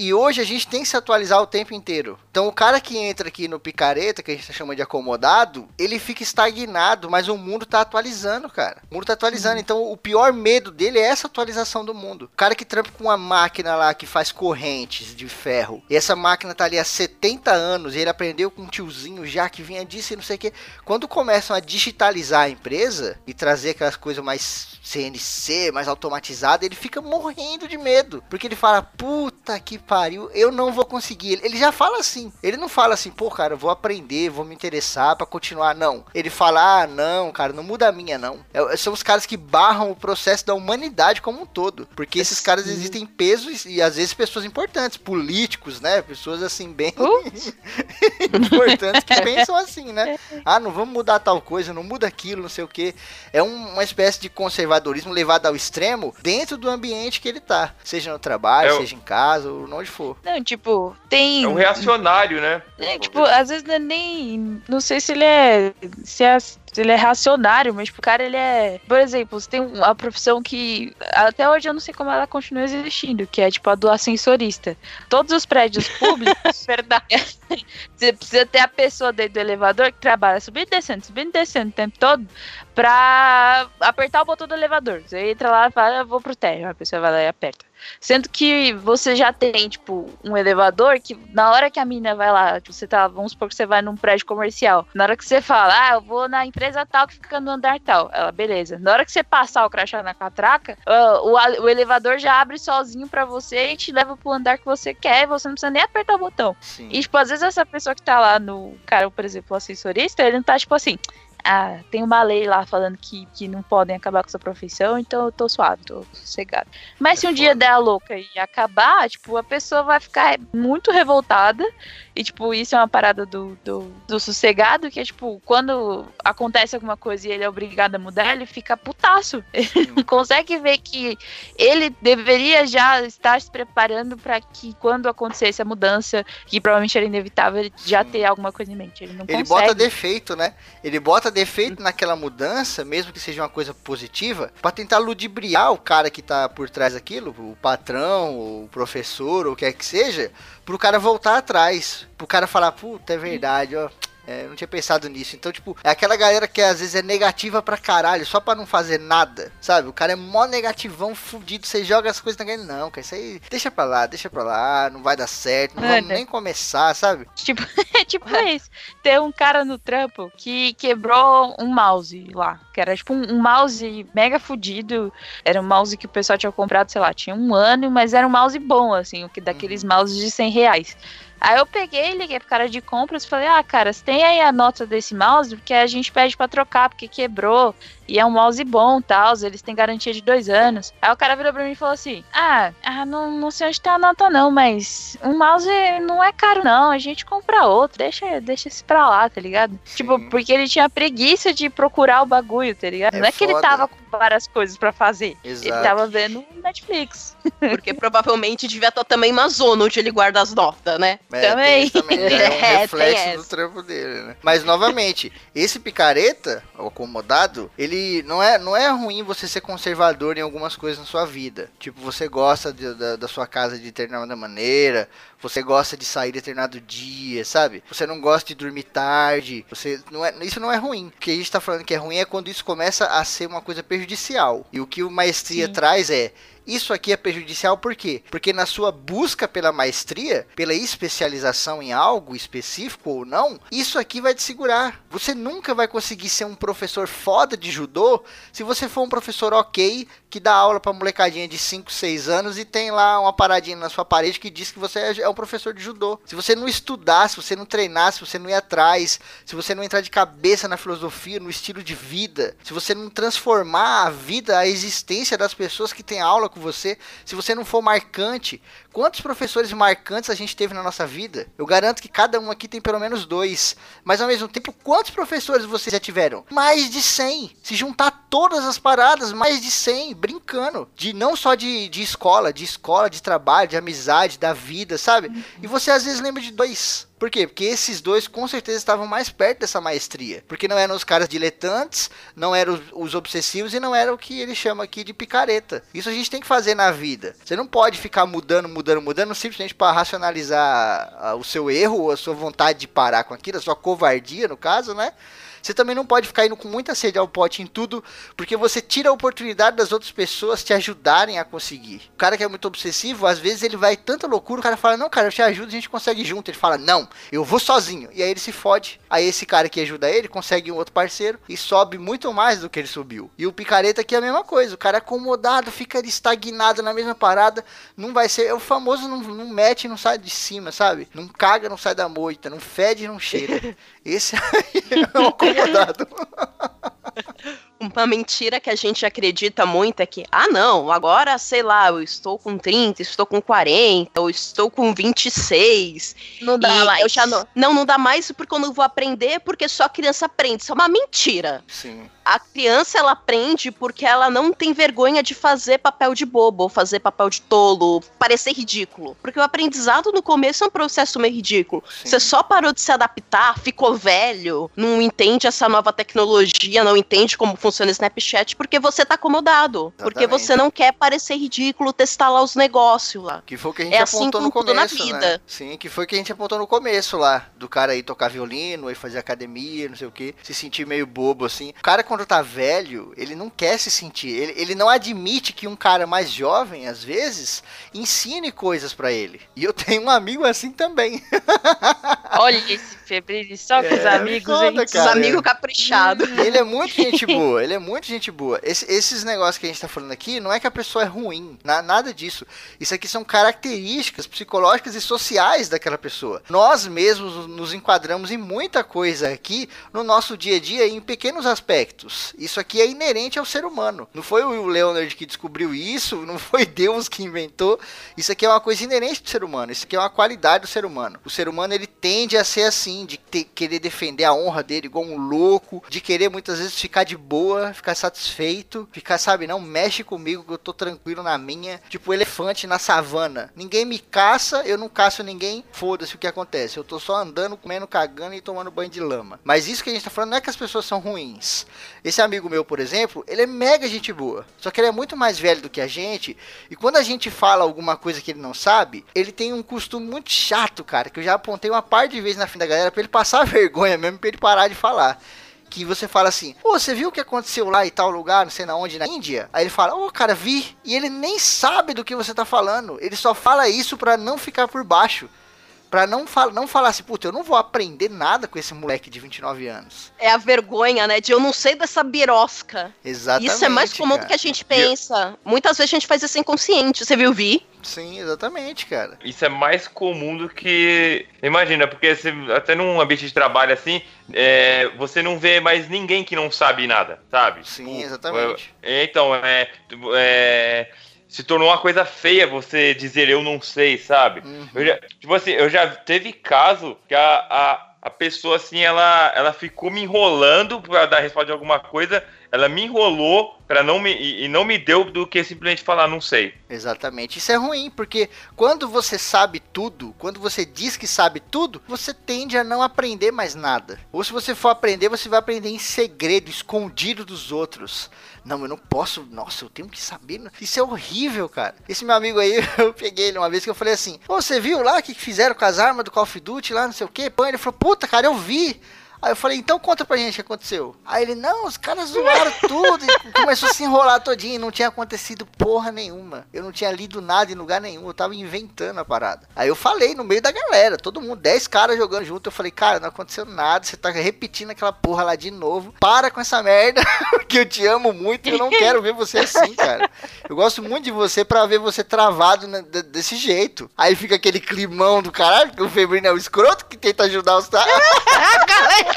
E hoje a gente tem que se atualizar o tempo inteiro. Então o cara que entra aqui no picareta, que a gente tá chama de acomodado, ele fica estagnado, mas o mundo tá atualizando, cara. O mundo tá atualizando. Uhum. Então o pior medo dele é essa atualização do mundo. O cara que trampa com uma máquina lá que faz correntes de ferro. E essa máquina tá ali há 70 anos, e ele aprendeu com um tiozinho já que vinha disso e não sei o que. Quando começam a digitalizar a empresa e trazer aquelas coisas mais CNC, mais automatizado, ele fica morrendo de medo. Porque ele fala, puta que pariu, eu não vou conseguir. Ele já fala assim. Ele não fala assim, pô, cara, eu vou aprender, vou me interessar para continuar. Não. Ele fala, ah, não, cara, não muda a minha, não. É, são os caras que barram o processo da humanidade como um todo. Porque esses caras existem pesos e, e às vezes pessoas importantes, políticos, né? Pessoas assim, bem importantes que pensam assim, né? Ah, não vamos mudar tal coisa, não muda aquilo, não sei o que. É um, uma espécie de conservadorismo levado ao extremo dentro do ambiente que ele tá. Seja no trabalho, é seja em casa, ou onde for. Não, tipo, tem. É um reacionário, né? É, tipo, às vezes não é nem. Não sei se ele é. Se é ele é reacionário, mas tipo, o cara ele é. Por exemplo, você tem uma profissão que até hoje eu não sei como ela continua existindo, que é tipo a do ascensorista. Todos os prédios públicos, verdade. você precisa ter a pessoa dentro do elevador que trabalha subindo e descendo, subindo e descendo o tempo todo pra apertar o botão do elevador. Você entra lá e fala, eu vou pro térreo, a pessoa vai lá e aperta. Sendo que você já tem, tipo, um elevador que na hora que a mina vai lá, tipo, você tá, vamos supor que você vai num prédio comercial. Na hora que você fala, ah, eu vou na empresa tal que fica no andar tal. Ela, beleza. Na hora que você passar o crachá na catraca, uh, o, o, elevador já abre sozinho para você e te leva pro andar que você quer você não precisa nem apertar o botão. Sim. E, tipo, às vezes essa pessoa que tá lá no, cara, por exemplo, o assessorista, ele não tá, tipo assim, ah, tem uma lei lá falando que, que não podem acabar com sua profissão, então eu tô suave, tô sossegado. Mas é se um foda. dia der a louca e acabar, tipo, a pessoa vai ficar muito revoltada e, tipo, isso é uma parada do, do, do sossegado, que é, tipo, quando acontece alguma coisa e ele é obrigado a mudar, ele fica putaço. Ele não consegue ver que ele deveria já estar se preparando para que quando acontecesse a mudança, que provavelmente era inevitável, ele já ter alguma coisa em mente. Ele não ele consegue. bota defeito, né? Ele bota defeito naquela mudança, mesmo que seja uma coisa positiva, para tentar ludibriar o cara que tá por trás daquilo, o patrão, o professor, ou o que é que seja, pro cara voltar atrás. Pro cara falar, puta, é verdade, ó. É, eu não tinha pensado nisso. Então, tipo, é aquela galera que às vezes é negativa pra caralho, só pra não fazer nada, sabe? O cara é mó negativão, fudido. Você joga as coisas na galera. Não, cara, isso aí deixa pra lá, deixa pra lá, não vai dar certo, não vamos nem começar, sabe? Tipo, é tipo isso. Tem um cara no trampo que quebrou um mouse lá, que era tipo um, um mouse mega fudido. Era um mouse que o pessoal tinha comprado, sei lá, tinha um ano, mas era um mouse bom, assim, daqueles uhum. mouses de 100 reais. Aí eu peguei, liguei pro cara de compras e falei, ah, cara, você tem aí a nota desse mouse? Porque a gente pede pra trocar, porque quebrou. E é um mouse bom, tal, eles têm garantia de dois anos. Aí o cara virou pra mim e falou assim: Ah, ah não, não sei onde tá a nota, não, mas um mouse não é caro, não. A gente compra outro. Deixa, deixa esse pra lá, tá ligado? Sim. Tipo, porque ele tinha preguiça de procurar o bagulho, tá ligado? É não é que ele tava com várias coisas para fazer. Exato. Ele tava vendo Netflix. Porque provavelmente devia estar também uma zona onde ele guarda as notas, né? É, também. também. É, um é, reflexo do trampo dele, né? Mas, novamente, esse picareta, o acomodado, ele não é, não é ruim você ser conservador em algumas coisas na sua vida. Tipo, você gosta de, da, da sua casa de determinada maneira, você gosta de sair determinado dia, sabe? Você não gosta de dormir tarde, você não é, isso não é ruim. O que a gente tá falando que é ruim é quando isso começa a ser uma coisa prejudicial. E o que o maestria Sim. traz é isso aqui é prejudicial por quê? Porque na sua busca pela maestria, pela especialização em algo específico ou não, isso aqui vai te segurar. Você nunca vai conseguir ser um professor foda de judô se você for um professor ok que dá aula para molecadinha de 5, 6 anos e tem lá uma paradinha na sua parede que diz que você é, é um professor de judô. Se você não estudar, se você não treinar, se você não ir atrás, se você não entrar de cabeça na filosofia, no estilo de vida, se você não transformar a vida, a existência das pessoas que têm aula com você, se você não for marcante, quantos professores marcantes a gente teve na nossa vida? Eu garanto que cada um aqui tem pelo menos dois. Mas ao mesmo tempo, quantos professores vocês já tiveram? Mais de 100. Se juntar todas as paradas, mais de 100 brincando. De não só de, de escola, de escola, de trabalho, de amizade, da vida, sabe? E você às vezes lembra de dois. Por quê? Porque esses dois com certeza estavam mais perto dessa maestria. Porque não eram os caras diletantes, não eram os, os obsessivos e não era o que ele chama aqui de picareta. Isso a gente tem que fazer na vida. Você não pode ficar mudando, mudando, mudando simplesmente para racionalizar o seu erro ou a sua vontade de parar com aquilo, a sua covardia, no caso, né? Você também não pode ficar indo com muita sede ao pote em tudo, porque você tira a oportunidade das outras pessoas te ajudarem a conseguir. O cara que é muito obsessivo, às vezes ele vai tanta loucura, o cara fala: Não, cara, eu te ajudo, a gente consegue junto. Ele fala: Não, eu vou sozinho. E aí ele se fode. Aí esse cara que ajuda ele consegue um outro parceiro e sobe muito mais do que ele subiu. E o picareta aqui é a mesma coisa. O cara é acomodado, fica estagnado na mesma parada. Não vai ser. É o famoso não, não mete não sai de cima, sabe? Não caga, não sai da moita. Não fede, não cheira. Esse aí é o acomodado. Uma mentira que a gente acredita muito é que, ah, não, agora, sei lá, eu estou com 30, estou com 40, ou estou com 26. Não dá mais. Eu já não, não, não dá mais porque eu não vou aprender, porque só criança aprende. Isso é uma mentira. Sim a criança ela aprende porque ela não tem vergonha de fazer papel de bobo, ou fazer papel de tolo, parecer ridículo. Porque o aprendizado no começo é um processo meio ridículo. Sim. Você só parou de se adaptar, ficou velho, não entende essa nova tecnologia, não entende como funciona o Snapchat, porque você tá acomodado. Exatamente. Porque você não quer parecer ridículo, testar lá os negócios lá. Que foi o que a gente é assim apontou assim no começo. Né? Sim, que foi o que a gente apontou no começo lá, do cara aí tocar violino, aí fazer academia, não sei o que, se sentir meio bobo assim. O cara quando tá velho, ele não quer se sentir. Ele, ele não admite que um cara mais jovem, às vezes, ensine coisas para ele. E eu tenho um amigo assim também. Olha esse febril só com é, os amigos, foda, gente. Cara, os amigos caprichados. Ele é muito gente boa, ele é muito gente boa. Esse, esses negócios que a gente tá falando aqui, não é que a pessoa é ruim, na, nada disso. Isso aqui são características psicológicas e sociais daquela pessoa. Nós mesmos nos enquadramos em muita coisa aqui no nosso dia a dia, em pequenos aspectos. Isso aqui é inerente ao ser humano. Não foi o Leonard que descobriu isso, não foi Deus que inventou. Isso aqui é uma coisa inerente do ser humano. Isso aqui é uma qualidade do ser humano. O ser humano ele tende a ser assim, de ter, querer defender a honra dele igual um louco, de querer muitas vezes ficar de boa, ficar satisfeito, ficar, sabe, não mexe comigo que eu tô tranquilo na minha, tipo elefante na savana. Ninguém me caça, eu não caço ninguém, foda-se o que acontece. Eu tô só andando, comendo, cagando e tomando banho de lama. Mas isso que a gente tá falando não é que as pessoas são ruins. Esse amigo meu, por exemplo, ele é mega gente boa. Só que ele é muito mais velho do que a gente. E quando a gente fala alguma coisa que ele não sabe, ele tem um costume muito chato, cara. Que eu já apontei uma par de vezes na fim da galera pra ele passar vergonha mesmo, pra ele parar de falar que você fala assim, pô, você viu o que aconteceu lá em tal lugar, não sei na onde, na Índia? Aí ele fala, ô, oh, cara, vi. E ele nem sabe do que você tá falando. Ele só fala isso pra não ficar por baixo. Pra não, fal não falar assim, puta, eu não vou aprender nada com esse moleque de 29 anos. É a vergonha, né? De eu não sei dessa birosca. Exatamente. Isso é mais comum cara. do que a gente pensa. Muitas vezes a gente faz isso inconsciente. Você viu, Vi? Sim, exatamente, cara. Isso é mais comum do que. Imagina, porque se, até num ambiente de trabalho assim, é, você não vê mais ninguém que não sabe nada, sabe? Sim, Tipo, exatamente. é, então, é, é, Se tornou uma coisa feia você dizer eu não sei, sabe? Uhum. Eu já, tipo assim, eu já teve caso que a, a, a pessoa, assim, ela, ela ficou me enrolando pra dar resposta de alguma coisa, ela me enrolou para não me, e, não me deu do que simplesmente falar não sei. Exatamente. Isso é ruim, porque quando você sabe tudo, quando você diz que sabe tudo, você tende a não aprender mais nada. Ou se você for aprender, você vai aprender em segredo, escondido dos outros. Não, eu não posso. Nossa, eu tenho que saber. Isso é horrível, cara. Esse meu amigo aí, eu peguei ele uma vez que eu falei assim: você viu lá o que fizeram com as armas do Call of Duty lá, não sei o que? Pô, ele falou: Puta, cara, eu vi. Aí eu falei, então conta pra gente o que aconteceu. Aí ele, não, os caras zoaram tudo. E começou a se enrolar todinho. Não tinha acontecido porra nenhuma. Eu não tinha lido nada em lugar nenhum. Eu tava inventando a parada. Aí eu falei no meio da galera, todo mundo, 10 caras jogando junto. Eu falei, cara, não aconteceu nada. Você tá repetindo aquela porra lá de novo. Para com essa merda, que eu te amo muito e eu não quero ver você assim, cara. Eu gosto muito de você pra ver você travado de- desse jeito. Aí fica aquele climão do caralho, que o Febrino é o escroto que tenta ajudar os caras.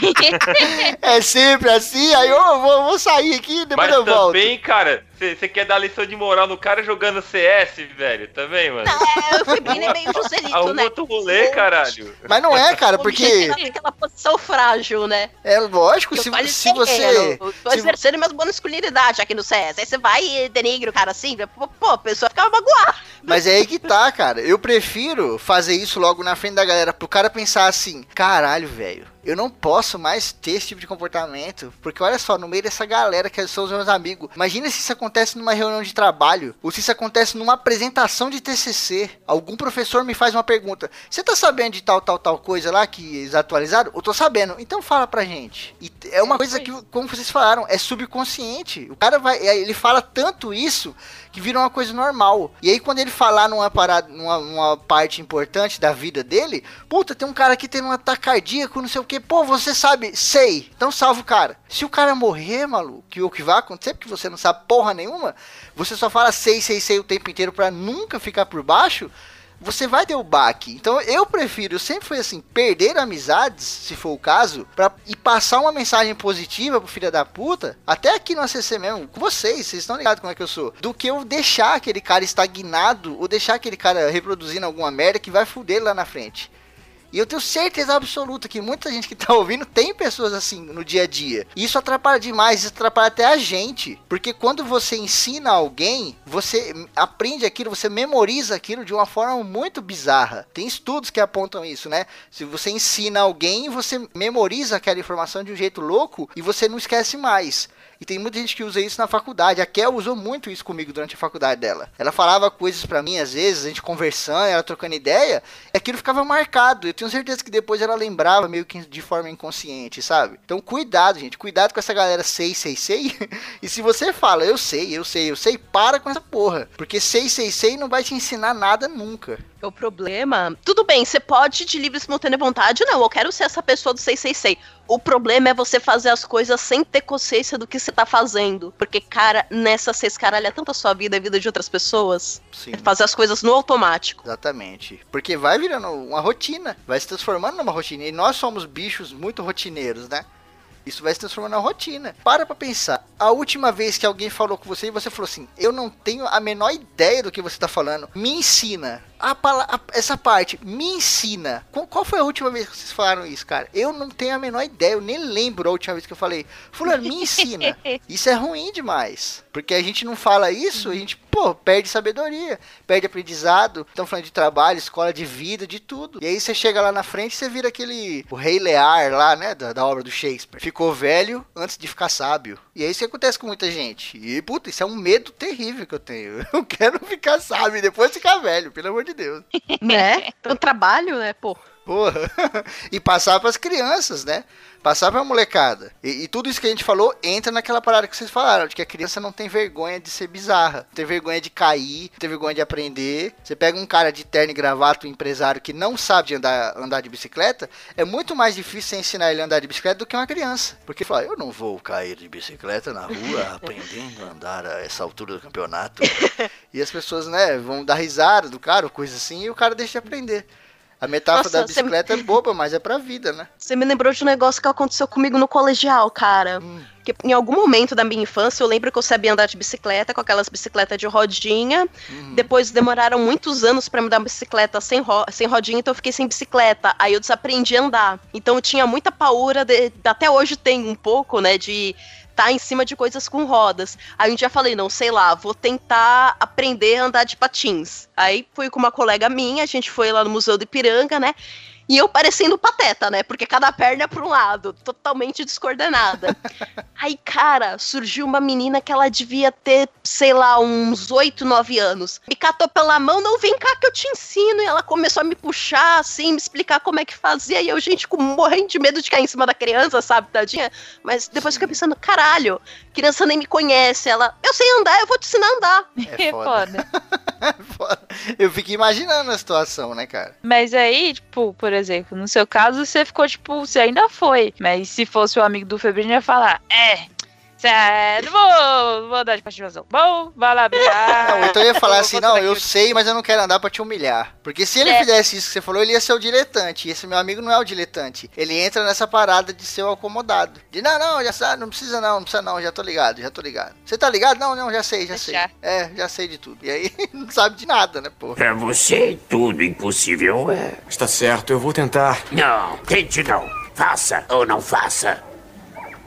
É sempre assim, aí eu vou, vou sair aqui e depois Mas eu volto. também, cara, você quer dar lição de moral no cara jogando CS, velho? Também, mano. É, o Febrino é meio Joselito, Arruma né? outro rolê, caralho. Mas não é, cara, porque tem aquela posição frágil, né? é lógico, Eu se, falo se assim, você. eu Tô se- exercendo minhas boas masculinidade aqui no CS. Aí você vai e denigra o cara assim, pô, pô, a pessoa fica magoada. Mas é aí que tá, cara. Eu prefiro fazer isso logo na frente da galera, pro cara pensar assim: caralho, velho. Eu não posso mais ter esse tipo de comportamento. Porque olha só, no meio dessa galera que são os meus amigos. Imagina se isso acontece numa reunião de trabalho. Ou se isso acontece numa apresentação de TCC. Algum professor me faz uma pergunta: Você tá sabendo de tal, tal, tal coisa lá que eles atualizaram? Eu tô sabendo. Então fala pra gente. E é uma coisa que, como vocês falaram, é subconsciente. O cara vai. Ele fala tanto isso que vira uma coisa normal. E aí quando ele falar numa parada, numa, numa parte importante da vida dele, puta, tem um cara aqui tendo um ataque cardíaco, não sei o que, pô, você sabe, sei, então salva o cara. Se o cara morrer, maluco, que o que vai acontecer, porque você não sabe porra nenhuma, você só fala sei, sei, sei o tempo inteiro pra nunca ficar por baixo, você vai ter o baque. Então eu prefiro, eu sempre foi assim, perder amizades, se for o caso, pra, e passar uma mensagem positiva pro filho da puta, até aqui no ACC mesmo, com vocês, vocês estão ligados como é que eu sou, do que eu deixar aquele cara estagnado, ou deixar aquele cara reproduzindo alguma merda que vai fuder lá na frente. E eu tenho certeza absoluta que muita gente que tá ouvindo tem pessoas assim no dia a dia. E isso atrapalha demais, isso atrapalha até a gente. Porque quando você ensina alguém, você aprende aquilo, você memoriza aquilo de uma forma muito bizarra. Tem estudos que apontam isso, né? Se você ensina alguém, você memoriza aquela informação de um jeito louco e você não esquece mais. E tem muita gente que usa isso na faculdade. A Kel usou muito isso comigo durante a faculdade dela. Ela falava coisas pra mim, às vezes, a gente conversando, ela trocando ideia, e aquilo ficava marcado. Eu tenho certeza que depois ela lembrava meio que de forma inconsciente, sabe? Então, cuidado, gente. Cuidado com essa galera sei, sei, sei. e se você fala, eu sei, eu sei, eu sei, para com essa porra. Porque sei, sei, sei não vai te ensinar nada nunca. O problema. Tudo bem, você pode de livre e espontânea vontade, não. Eu quero ser essa pessoa do 666. O problema é você fazer as coisas sem ter consciência do que você tá fazendo. Porque, cara, nessa você escaralha tanto a sua vida e a vida de outras pessoas. Sim. É fazer as coisas no automático. Exatamente. Porque vai virando uma rotina, vai se transformando numa rotina. E nós somos bichos muito rotineiros, né? Isso vai se transformando na rotina. Para pra pensar. A última vez que alguém falou com você e você falou assim: Eu não tenho a menor ideia do que você tá falando. Me ensina. A a- essa parte, me ensina. Qual, qual foi a última vez que vocês falaram isso, cara? Eu não tenho a menor ideia. Eu nem lembro a última vez que eu falei. Fulano, me ensina. Isso é ruim demais. Porque a gente não fala isso, a gente, pô, perde sabedoria, perde aprendizado. Estamos falando de trabalho, escola de vida, de tudo. E aí você chega lá na frente e você vira aquele. O Rei Lear lá, né? Da, da obra do Shakespeare. Ficou velho antes de ficar sábio. E é isso que acontece com muita gente. E, puta, isso é um medo terrível que eu tenho. Eu quero ficar sábio e depois ficar velho, pelo amor de Deus. Né? Então, trabalho, né, pô. Porra. e passar para as crianças, né? Passar pra molecada. E, e, tudo isso que a gente falou entra naquela parada que vocês falaram, de que a criança não tem vergonha de ser bizarra, não tem vergonha de cair, não tem vergonha de aprender. Você pega um cara de terno e gravata, um empresário que não sabe de andar, andar de bicicleta, é muito mais difícil você ensinar ele a andar de bicicleta do que uma criança. Porque fala, eu não vou cair de bicicleta na rua aprendendo a andar a essa altura do campeonato. e as pessoas, né, vão dar risada do cara, coisa assim, e o cara deixa de aprender. A metáfora Nossa, da bicicleta me... é boba, mas é pra vida, né? Você me lembrou de um negócio que aconteceu comigo no colegial, cara. Hum. Que em algum momento da minha infância eu lembro que eu sabia andar de bicicleta com aquelas bicicletas de rodinha. Hum. Depois demoraram muitos anos para me dar uma bicicleta sem, ro sem rodinha, então eu fiquei sem bicicleta. Aí eu desaprendi a andar. Então eu tinha muita paura, de... até hoje tem um pouco, né, de tá em cima de coisas com rodas. Aí um dia falei, não, sei lá, vou tentar aprender a andar de patins. Aí fui com uma colega minha, a gente foi lá no Museu do Ipiranga, né? E eu parecendo pateta, né? Porque cada perna é para um lado, totalmente descoordenada. Aí, cara, surgiu uma menina que ela devia ter, sei lá, uns 8, 9 anos. Me catou pela mão, não vem cá que eu te ensino. E ela começou a me puxar, assim, me explicar como é que fazia. E eu, gente, com, morrendo de medo de cair em cima da criança, sabe, tadinha? Mas depois fica pensando, caralho, criança nem me conhece. Ela, eu sei andar, eu vou te ensinar a andar. É foda. é foda. Eu fico imaginando a situação, né, cara? Mas aí, tipo, por exemplo, no seu caso, você ficou, tipo, você ainda foi. Mas se fosse o amigo do Febrinho, ia falar, é, Sério, vou, vou andar de patinação. Bom, vai lá brincar. Não, então eu ia falar assim, não, eu sei, mas eu não quero andar pra te humilhar. Porque se ele é. fizesse isso que você falou, ele ia ser o diletante. E esse meu amigo não é o diletante. Ele entra nessa parada de ser o acomodado. De, não, não, já sabe, não precisa não, não precisa não, já tô ligado, já tô ligado. Você tá ligado? Não, não, já sei, já Deixar. sei. É, já sei de tudo. E aí, não sabe de nada, né, pô. Pra você, tudo impossível é... Está certo, eu vou tentar. Não, tente não. Faça ou não faça.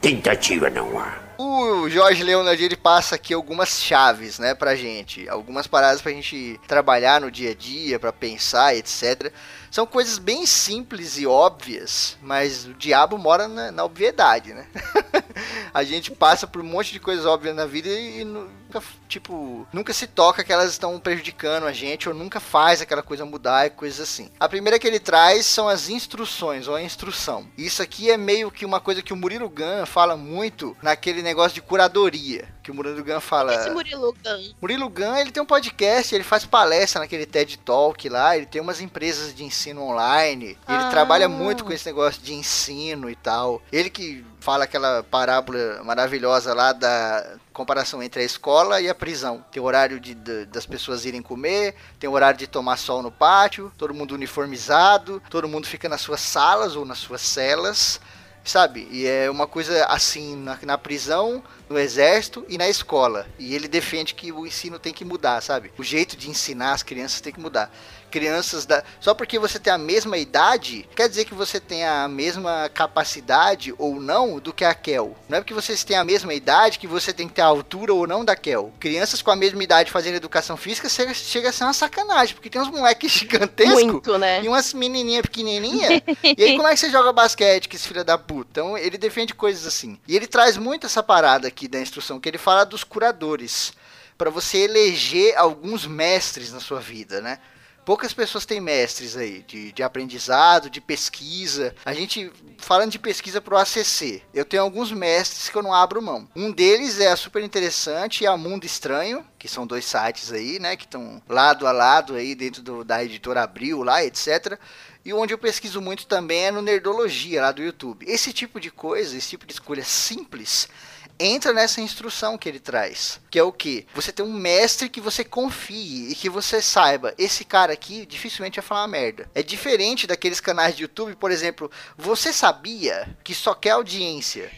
Tentativa não há. O Jorge Leonard ele passa aqui algumas chaves, né, pra gente, algumas paradas pra gente trabalhar no dia a dia, pra pensar, etc. São coisas bem simples e óbvias, mas o diabo mora na, na obviedade, né? a gente passa por um monte de coisas óbvias na vida e, e nunca, tipo, nunca se toca que elas estão prejudicando a gente ou nunca faz aquela coisa mudar e coisas assim. A primeira que ele traz são as instruções ou a instrução. Isso aqui é meio que uma coisa que o Murilo Gun fala muito naquele negócio de curadoria que o Murilo Gun fala. Esse Murilo Gun. Murilo Gun, ele tem um podcast, ele faz palestra naquele TED Talk lá, ele tem umas empresas de ensino online, ah. ele trabalha muito com esse negócio de ensino e tal. Ele que fala aquela parábola maravilhosa lá da comparação entre a escola e a prisão. Tem horário de, de, das pessoas irem comer, tem horário de tomar sol no pátio, todo mundo uniformizado, todo mundo fica nas suas salas ou nas suas celas sabe? E é uma coisa assim na, na, prisão, no exército e na escola. E ele defende que o ensino tem que mudar, sabe? O jeito de ensinar as crianças tem que mudar crianças da. Só porque você tem a mesma idade, quer dizer que você tem a mesma capacidade ou não do que a Kel. Não é porque vocês têm a mesma idade que você tem que ter a altura ou não da Kel. Crianças com a mesma idade fazendo educação física chega, chega a ser uma sacanagem, porque tem uns moleques gigantescos Muito, né? e umas menininhas pequenininhas. e aí, como é que você joga basquete, que esse filho da puta? Então, ele defende coisas assim. E ele traz muito essa parada aqui da instrução, que ele fala dos curadores para você eleger alguns mestres na sua vida, né? Poucas pessoas têm mestres aí de, de aprendizado, de pesquisa. A gente, falando de pesquisa pro ACC, eu tenho alguns mestres que eu não abro mão. Um deles é a super interessante e a Mundo Estranho, que são dois sites aí, né, que estão lado a lado aí dentro do, da editora Abril lá, etc. E onde eu pesquiso muito também é no Nerdologia, lá do YouTube. Esse tipo de coisa, esse tipo de escolha simples, entra nessa instrução que ele traz. Que é o que? Você tem um mestre que você confie e que você saiba, esse cara aqui dificilmente vai falar uma merda. É diferente daqueles canais de YouTube, por exemplo, você sabia que só quer audiência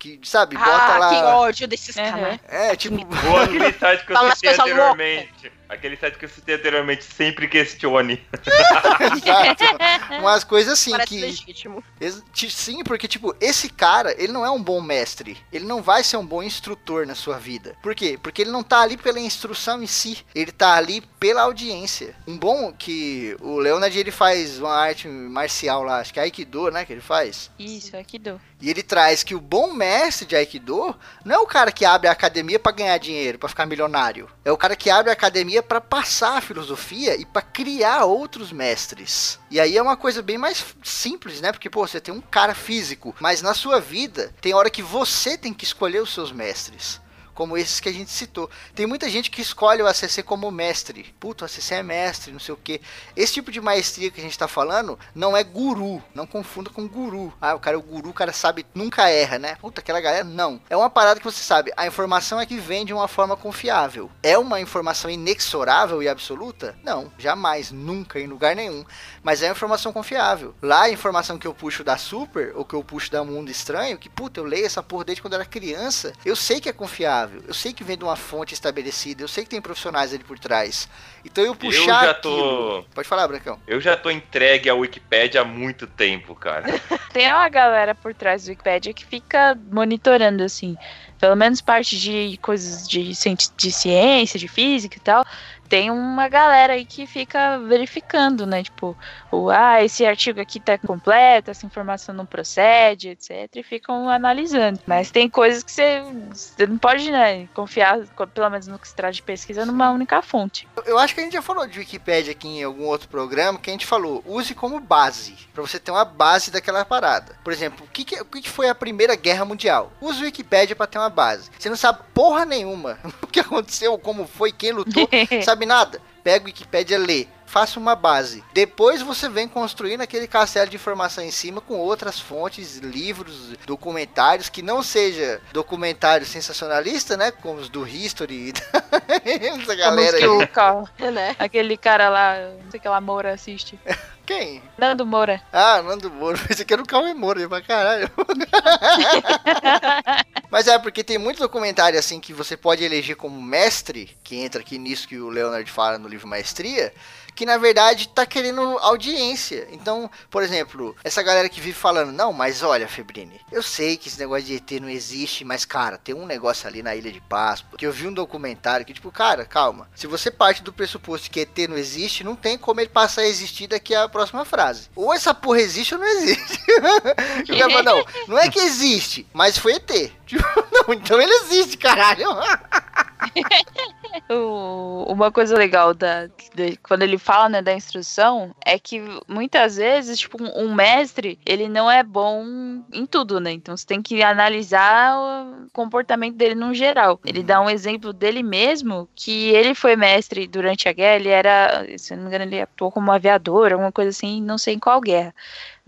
que, sabe, ah, bota lá. que ódio desses uhum. canais. É, tipo. Aquele site que eu citei anteriormente. Aquele site que eu citei anteriormente, sempre questione. Exato. Umas coisas assim Parece que. legítimo. Sim, porque, tipo, esse cara, ele não é um bom mestre. Ele não vai ser um bom instrutor na sua vida. Por quê? Porque ele não tá ali pela instrução em si. Ele tá ali pela audiência. Um bom que o Leonard ele faz uma arte marcial lá, acho que é Aikido, né? Que ele faz. Isso, Aikido. E ele traz que o bom mestre de Aikido não é o cara que abre a academia para ganhar dinheiro, para ficar milionário. É o cara que abre a academia para passar a filosofia e para criar outros mestres. E aí é uma coisa bem mais simples, né? Porque, pô, você tem um cara físico, mas na sua vida tem hora que você tem que escolher os seus mestres como esses que a gente citou. Tem muita gente que escolhe o ACC como mestre. Puta, o ACC é mestre, não sei o que. Esse tipo de maestria que a gente tá falando não é guru. Não confunda com guru. Ah, o cara é o guru, o cara sabe, nunca erra, né? Puta, aquela galera, não. É uma parada que você sabe, a informação é que vem de uma forma confiável. É uma informação inexorável e absoluta? Não, jamais, nunca, em lugar nenhum. Mas é uma informação confiável. Lá a informação que eu puxo da Super, ou que eu puxo da Mundo Estranho, que puta, eu leio essa porra desde quando era criança, eu sei que é confiável eu sei que vem de uma fonte estabelecida, eu sei que tem profissionais ali por trás. Então eu puxar. Eu já tô. Aquilo... Pode falar, Brancão. Eu já tô entregue à Wikipedia há muito tempo, cara. tem uma galera por trás do Wikipedia que fica monitorando, assim. Pelo menos parte de coisas de, de ciência, de física e tal tem uma galera aí que fica verificando, né? Tipo, o, ah, esse artigo aqui tá completo, essa informação não procede, etc. E ficam analisando. Mas tem coisas que você, você não pode, né, confiar, pelo menos no que se trata de pesquisa, numa única fonte. Eu acho que a gente já falou de Wikipedia aqui em algum outro programa, que a gente falou, use como base, para você ter uma base daquela parada. Por exemplo, o que, que, o que foi a Primeira Guerra Mundial? Use o Wikipedia para ter uma base. Você não sabe porra nenhuma o que aconteceu, como foi, quem lutou, sabe sabe nada, pega o Wikipedia, lê, faça uma base. Depois você vem construindo aquele castelo de informação em cima com outras fontes, livros, documentários, que não seja documentário sensacionalista, né? Como os do History. Essa galera aí. O, né? Aquele cara lá, não sei que lá, Moura assiste. Quem? Nando Moura. Ah, Nando Moura. Esse aqui era o Cauê Moura, pra caralho. Mas é porque tem muito documentário assim que você pode eleger como mestre, que entra aqui nisso que o Leonard fala no livro Maestria, que na verdade tá querendo audiência. Então, por exemplo, essa galera que vive falando, não, mas olha, Febrini, eu sei que esse negócio de ET não existe, mas cara, tem um negócio ali na Ilha de Páscoa, que eu vi um documentário que, tipo, cara, calma, se você parte do pressuposto que ET não existe, não tem como ele passar a existir daqui a próxima frase. Ou essa porra existe ou não existe. o cara fala, não, não é que existe, mas foi ET. Tipo, não, então ele existe, caralho. uma coisa legal da, quando ele fala né, da instrução é que muitas vezes, tipo, um, mestre, ele não é bom em tudo, né? Então você tem que analisar o comportamento dele no geral. Ele dá um exemplo dele mesmo, que ele foi mestre durante a guerra, ele era, se não me engano, ele atuou como aviador, alguma coisa assim, não sei em qual guerra.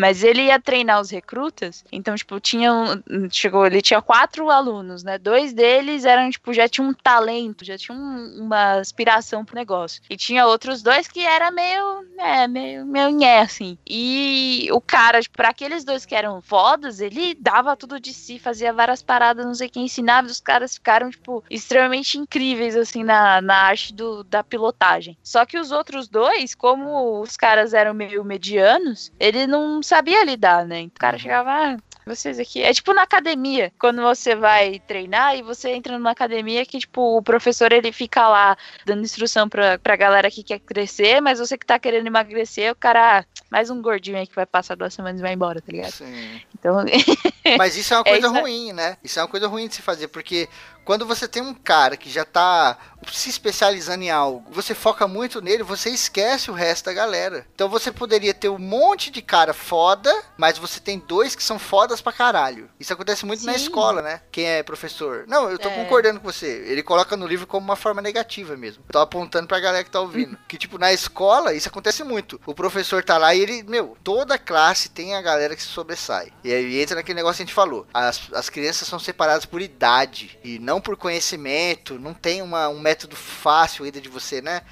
Mas ele ia treinar os recrutas, então, tipo, tinha chegou, ele tinha quatro alunos, né? Dois deles eram, tipo, já tinham um talento, já tinham um, uma aspiração pro negócio. E tinha outros dois que era meio, é, meio, meio nhé, assim. E o cara, tipo, pra aqueles dois que eram fodas, ele dava tudo de si, fazia várias paradas, não sei quem ensinava, e os caras ficaram, tipo, extremamente incríveis, assim, na, na arte do, da pilotagem. Só que os outros dois, como os caras eram meio medianos, ele não sabia lidar, né? Então, o cara uhum. chegava, ah, vocês aqui. É tipo na academia, quando você vai treinar e você entra numa academia que, tipo, o professor ele fica lá dando instrução pra, pra galera que quer crescer, mas você que tá querendo emagrecer, o cara, ah, mais um gordinho aí que vai passar duas semanas e vai embora, tá ligado? Sim. Então. mas isso é uma coisa é ruim, né? Isso é uma coisa ruim de se fazer, porque quando você tem um cara que já tá se especializando em algo, você foca muito nele, você esquece o resto da galera. Então você poderia ter um monte de cara foda, mas você tem dois que são fodas pra caralho. Isso acontece muito Sim. na escola, né? Quem é professor. Não, eu tô é. concordando com você. Ele coloca no livro como uma forma negativa mesmo. tô apontando pra galera que tá ouvindo. que, tipo, na escola, isso acontece muito. O professor tá lá e ele, meu, toda classe tem a galera que se sobressai. E aí entra naquele negócio que a gente falou. As, as crianças são separadas por idade e não por conhecimento. Não tem uma, um método fácil ainda de você, né?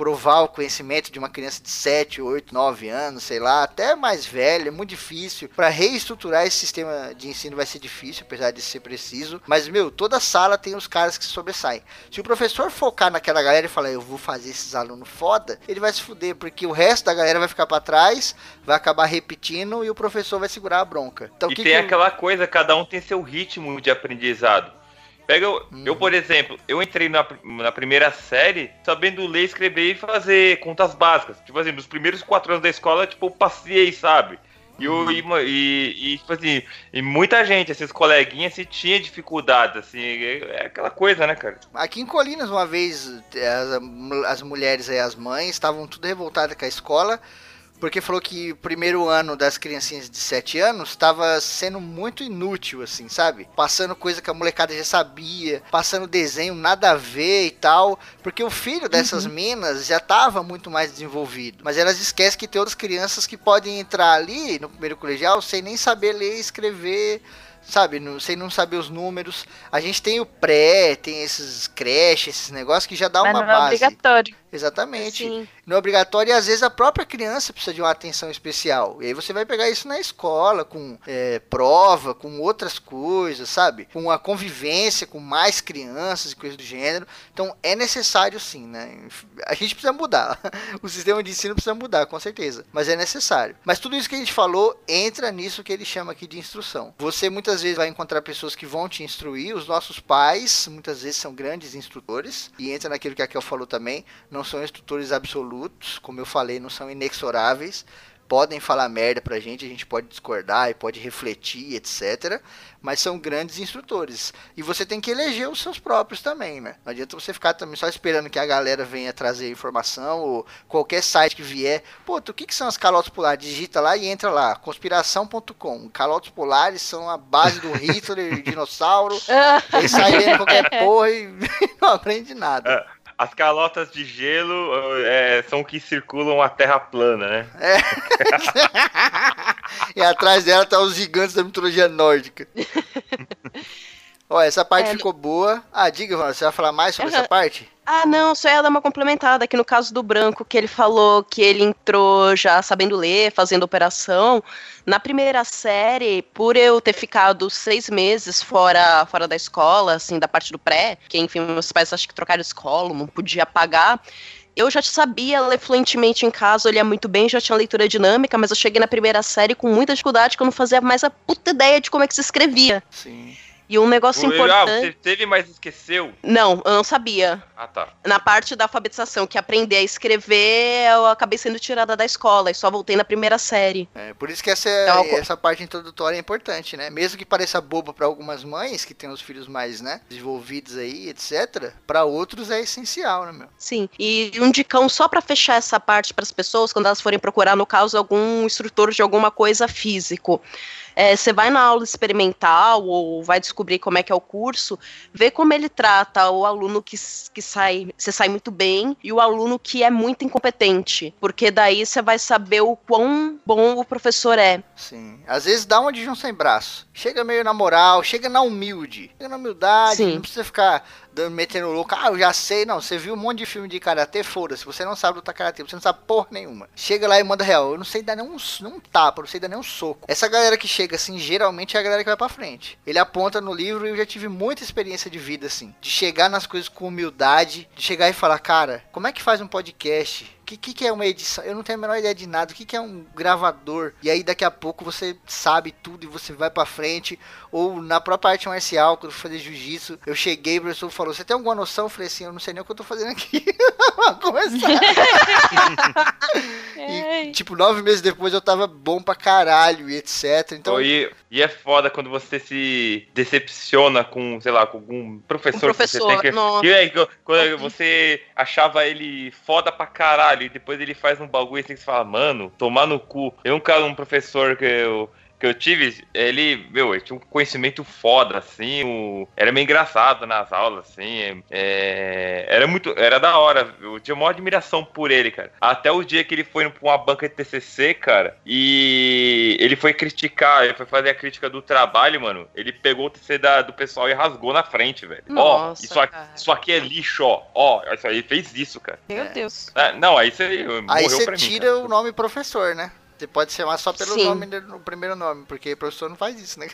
Provar o conhecimento de uma criança de 7, 8, 9 anos, sei lá, até mais velha, é muito difícil. Para reestruturar esse sistema de ensino vai ser difícil, apesar de ser preciso. Mas, meu, toda sala tem os caras que sobressaem. Se o professor focar naquela galera e falar, eu vou fazer esses alunos foda, ele vai se fuder, porque o resto da galera vai ficar para trás, vai acabar repetindo e o professor vai segurar a bronca. Então, e que tem que aquela coisa, cada um tem seu ritmo de aprendizado. Pega, hum. eu, por exemplo, eu entrei na, na primeira série sabendo ler, escrever e fazer contas básicas. Tipo assim, nos primeiros quatro anos da escola, tipo, eu passei, sabe? E, o, e, e, e, tipo assim, e muita gente, esses coleguinhas, se tinha dificuldade, assim, é, é aquela coisa, né, cara? Aqui em Colinas, uma vez, as, as mulheres e as mães estavam tudo revoltadas com a escola, porque falou que o primeiro ano das criancinhas de 7 anos estava sendo muito inútil, assim, sabe? Passando coisa que a molecada já sabia, passando desenho nada a ver e tal, porque o filho dessas uhum. minas já estava muito mais desenvolvido. Mas elas esquecem que tem outras crianças que podem entrar ali no primeiro colegial sem nem saber ler e escrever sabe, não, sem não saber os números. A gente tem o pré, tem esses creches, esses negócios que já dá Mas uma não é base. É obrigatório. Exatamente. Sim. Não é obrigatório e às vezes a própria criança precisa de uma atenção especial. E aí você vai pegar isso na escola, com é, prova, com outras coisas, sabe? Com a convivência com mais crianças e coisas do gênero. Então é necessário sim, né? A gente precisa mudar. O sistema de ensino precisa mudar, com certeza. Mas é necessário. Mas tudo isso que a gente falou entra nisso que ele chama aqui de instrução. Você muitas vezes vai encontrar pessoas que vão te instruir. Os nossos pais muitas vezes são grandes instrutores. E entra naquilo que a Kel falou também. Não são instrutores absolutos, como eu falei, não são inexoráveis. Podem falar merda pra gente, a gente pode discordar e pode refletir, etc. Mas são grandes instrutores. E você tem que eleger os seus próprios também, né? Não adianta você ficar também só esperando que a galera venha trazer informação ou qualquer site que vier. Pô, o que, que são as calotas polares? Digita lá e entra lá, conspiração.com. Calotas polares são a base do Hitler, dinossauro. Eles saem lendo qualquer porra e não aprende nada. As calotas de gelo é, são que circulam a Terra plana, né? É. e atrás dela tá os gigantes da mitologia nórdica. Ó, essa parte é, ficou boa. Ah, diga, você vai falar mais sobre uhum. essa parte? Ah, não, só ia dar uma complementada aqui no caso do Branco, que ele falou que ele entrou já sabendo ler, fazendo operação. Na primeira série, por eu ter ficado seis meses fora, fora da escola, assim, da parte do pré, que enfim, meus pais acho que trocaram escola, não podia pagar eu já sabia ler fluentemente em casa, lia muito bem, já tinha leitura dinâmica, mas eu cheguei na primeira série com muita dificuldade, que eu não fazia mais a puta ideia de como é que se escrevia. Sim. E um negócio importante. Ah, você teve, mas esqueceu? Não, eu não sabia. Ah, tá. Na parte da alfabetização, que aprender a escrever, eu acabei sendo tirada da escola e só voltei na primeira série. É, por isso que essa, então, essa parte introdutória é importante, né? Mesmo que pareça boba para algumas mães que têm os filhos mais, né, desenvolvidos aí, etc, para outros é essencial, né, meu? Sim. E um dicão só para fechar essa parte para as pessoas quando elas forem procurar no caso algum instrutor de alguma coisa físico é, você vai na aula experimental ou vai descobrir como é que é o curso, vê como ele trata o aluno que, que sai, você sai muito bem e o aluno que é muito incompetente, porque daí você vai saber o quão bom o professor é. Sim, às vezes dá uma de João sem braço, chega meio na moral, chega na humilde, chega na humildade, Sim. não precisa ficar metendo louco. Ah, eu já sei. Não, você viu um monte de filme de karatê, foda-se. Você não sabe lutar karatê, você não sabe porra nenhuma. Chega lá e manda real. Eu não sei dar nenhum, nenhum tapa, eu não sei dar nenhum soco. Essa galera que chega assim, geralmente é a galera que vai pra frente. Ele aponta no livro e eu já tive muita experiência de vida assim. De chegar nas coisas com humildade, de chegar e falar, cara, como é que faz um podcast? Que, que, que é uma edição? Eu não tenho a menor ideia de nada. O que, que é um gravador? E aí daqui a pouco você sabe tudo e você vai para frente. Ou na própria arte marcial, quando eu fui fazer jiu-jitsu, eu cheguei, o professor falou: Você tem alguma noção? Eu falei assim: Eu não sei nem o que eu tô fazendo aqui. começar. e, tipo, nove meses depois eu tava bom pra caralho e etc. Então. E, e é foda quando você se decepciona com, sei lá, com algum professor, um professor que você tem que. E aí, quando você achava ele foda pra caralho e depois ele faz um bagulho assim que você fala, mano, tomar no cu. Eu um cara, um professor que eu que eu tive, ele, meu, ele tinha um conhecimento foda, assim, o, era meio engraçado nas aulas, assim, é, era muito, era da hora, eu tinha uma admiração por ele, cara. Até o dia que ele foi pra uma banca de TCC, cara, e ele foi criticar, ele foi fazer a crítica do trabalho, mano, ele pegou o TCC da, do pessoal e rasgou na frente, velho. Ó, isso, aqui, isso aqui é lixo, ó, ó, isso aí fez isso, cara. Meu Deus. É, não, aí você Aí você tira mim, o nome professor, né? Você pode chamar só pelo Sim. nome, no primeiro nome, porque o professor não faz isso, né,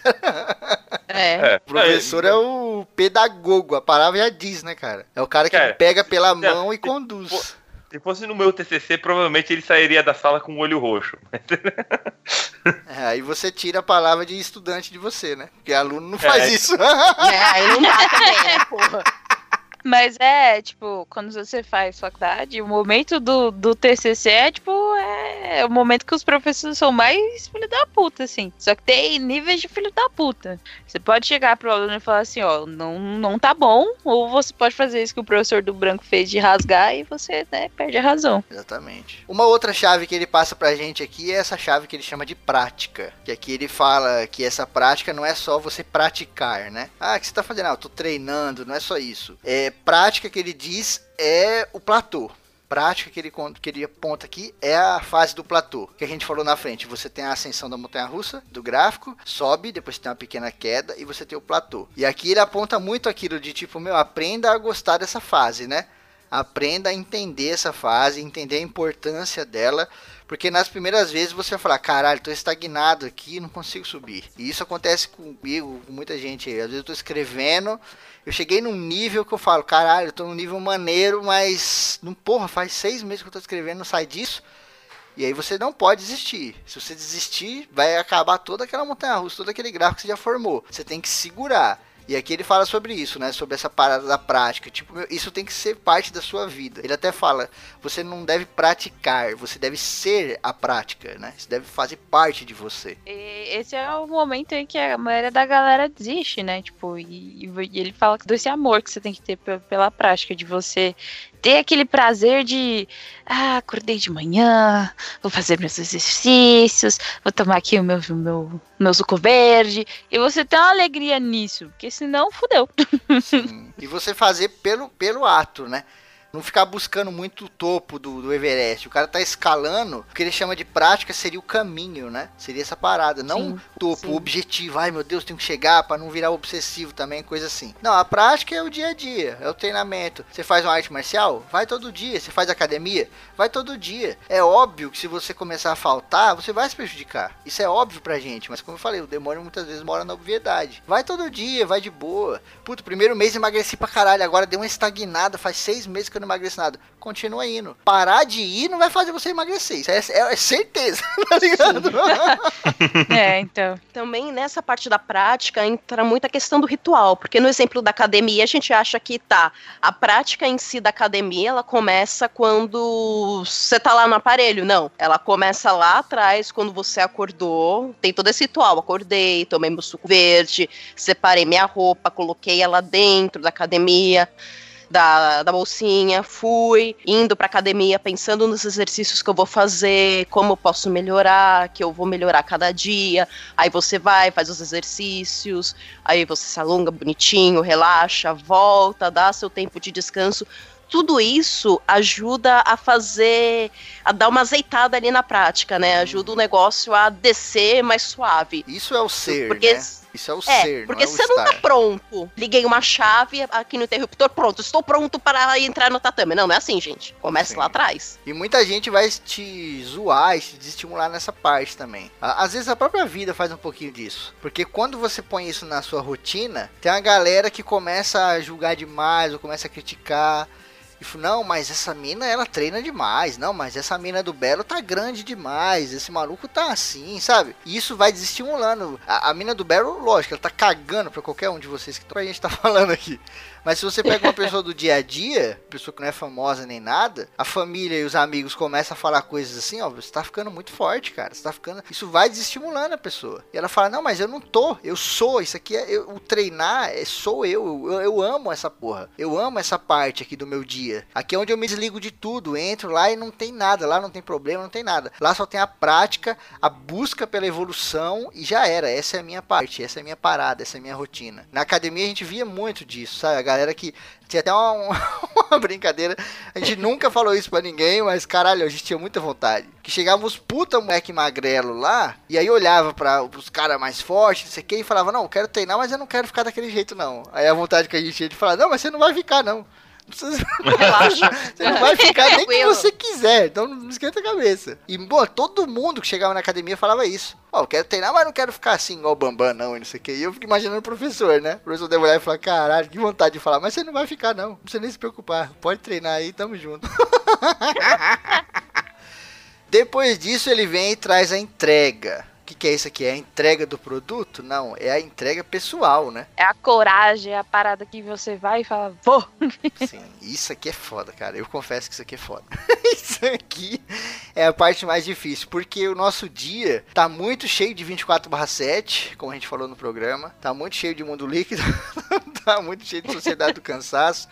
É. é. O professor é, é o pedagogo, a palavra já diz, né, cara? É o cara que cara, pega pela mão e conduz. Se fosse no meu TCC, provavelmente ele sairia da sala com o olho roxo. é, aí você tira a palavra de estudante de você, né? Porque aluno não faz é. isso. É, aí não dá também, né, porra? Mas é, tipo, quando você faz faculdade, o momento do, do TCC é, tipo, é é o momento que os professores são mais filho da puta, assim. Só que tem níveis de filho da puta. Você pode chegar pro aluno e falar assim, ó, não, não tá bom, ou você pode fazer isso que o professor do branco fez de rasgar e você, né, perde a razão. Exatamente. Uma outra chave que ele passa pra gente aqui é essa chave que ele chama de prática. Que aqui ele fala que essa prática não é só você praticar, né? Ah, o que você tá fazendo? Ah, eu tô treinando, não é só isso. É prática que ele diz é o platô prática que ele, que ele aponta aqui é a fase do platô, que a gente falou na frente. Você tem a ascensão da montanha russa, do gráfico, sobe, depois tem uma pequena queda e você tem o platô. E aqui ele aponta muito aquilo de tipo, meu, aprenda a gostar dessa fase, né? Aprenda a entender essa fase, entender a importância dela, porque nas primeiras vezes você vai falar, caralho, tô estagnado aqui, não consigo subir. E isso acontece comigo, com muita gente. Às vezes eu tô escrevendo eu cheguei num nível que eu falo, caralho, eu tô num nível maneiro, mas. Não, porra, faz seis meses que eu tô escrevendo, não sai disso. E aí você não pode desistir. Se você desistir, vai acabar toda aquela montanha russa, todo aquele gráfico que você já formou. Você tem que segurar. E aqui ele fala sobre isso, né? Sobre essa parada da prática. Tipo, isso tem que ser parte da sua vida. Ele até fala: você não deve praticar, você deve ser a prática, né? Isso deve fazer parte de você. Esse é o momento em que a maioria da galera desiste, né? Tipo, e, e ele fala desse amor que você tem que ter pela prática, de você ter aquele prazer de ah, acordei de manhã, vou fazer meus exercícios, vou tomar aqui o meu, meu, meu suco verde, e você tem uma alegria nisso, porque senão fudeu. Sim. E você fazer pelo, pelo ato, né? Não ficar buscando muito o topo do, do, Everest. O cara tá escalando, o que ele chama de prática seria o caminho, né? Seria essa parada, não sim, topo, sim. objetivo. Ai meu Deus, tenho que chegar para não virar obsessivo também, coisa assim. Não, a prática é o dia a dia, é o treinamento. Você faz uma arte marcial? Vai todo dia. Você faz academia? Vai todo dia. É óbvio que se você começar a faltar, você vai se prejudicar. Isso é óbvio pra gente, mas como eu falei, o demônio muitas vezes mora na obviedade. Vai todo dia, vai de boa. Puto, primeiro mês emagreci pra caralho, agora deu uma estagnada, faz seis meses que eu não emagrece nada. Continua indo. Parar de ir não vai fazer você emagrecer. Isso é, é, é certeza, tá ligado? é, então. Também nessa parte da prática entra muita questão do ritual, porque no exemplo da academia a gente acha que tá, a prática em si da academia, ela começa quando você tá lá no aparelho. Não, ela começa lá atrás, quando você acordou, tem todo esse ritual. Acordei, tomei meu suco verde, separei minha roupa, coloquei ela dentro da academia da, da bolsinha, fui indo pra academia pensando nos exercícios que eu vou fazer, como eu posso melhorar, que eu vou melhorar cada dia. Aí você vai, faz os exercícios, aí você se alonga bonitinho, relaxa, volta, dá seu tempo de descanso tudo isso ajuda a fazer, a dar uma azeitada ali na prática, né? Ajuda o negócio a descer mais suave. Isso é o ser, porque, né? Isso é o é, ser, porque não é você não tá pronto. Liguei uma chave aqui no interruptor, pronto, estou pronto para entrar no tatame. Não, não é assim, gente. Comece Sim. lá atrás. E muita gente vai te zoar e te desestimular nessa parte também. Às vezes a própria vida faz um pouquinho disso. Porque quando você põe isso na sua rotina, tem uma galera que começa a julgar demais ou começa a criticar. E falou, não, mas essa mina ela treina demais. Não, mas essa mina do Belo tá grande demais. Esse maluco tá assim, sabe? E isso vai desestimulando. A, a mina do Belo, lógico, ela tá cagando pra qualquer um de vocês que a gente tá falando aqui. Mas se você pega uma pessoa do dia a dia, pessoa que não é famosa nem nada, a família e os amigos começam a falar coisas assim, ó, você tá ficando muito forte, cara. Você tá ficando. Isso vai desestimulando a pessoa. E ela fala, não, mas eu não tô, eu sou, isso aqui é. Eu, o treinar é, sou eu. eu. Eu amo essa porra. Eu amo essa parte aqui do meu dia. Aqui é onde eu me desligo de tudo. Entro lá e não tem nada. Lá não tem problema, não tem nada. Lá só tem a prática, a busca pela evolução e já era. Essa é a minha parte, essa é a minha parada, essa é a minha rotina. Na academia a gente via muito disso, sabe? A galera que. Tinha até uma, uma, brincadeira. A gente nunca falou isso pra ninguém, mas caralho, a gente tinha muita vontade. Que chegava os puta moleque magrelo lá, e aí olhava para os caras mais fortes, não sei o que, e falava: Não, eu quero treinar, mas eu não quero ficar daquele jeito, não. Aí a vontade que a gente tinha de falar: Não, mas você não vai ficar, não. Relaxa. você não vai ficar nem que você quiser, então não esquenta a cabeça. E, pô, todo mundo que chegava na academia falava isso. Ó, oh, eu quero treinar, mas não quero ficar assim igual o Bambam, não, e não sei o que. E eu fico imaginando o professor, né? O professor deve olhar e falar, caralho, que vontade de falar, mas você não vai ficar, não. Não precisa nem se preocupar. Pode treinar aí, tamo junto. Depois disso, ele vem e traz a entrega que, que é isso aqui? É a entrega do produto? Não, é a entrega pessoal, né? É a coragem, é a parada que você vai e fala, vou. Sim, isso aqui é foda, cara. Eu confesso que isso aqui é foda. isso aqui é a parte mais difícil, porque o nosso dia tá muito cheio de 24/7, como a gente falou no programa, tá muito cheio de mundo líquido, tá muito cheio de sociedade do cansaço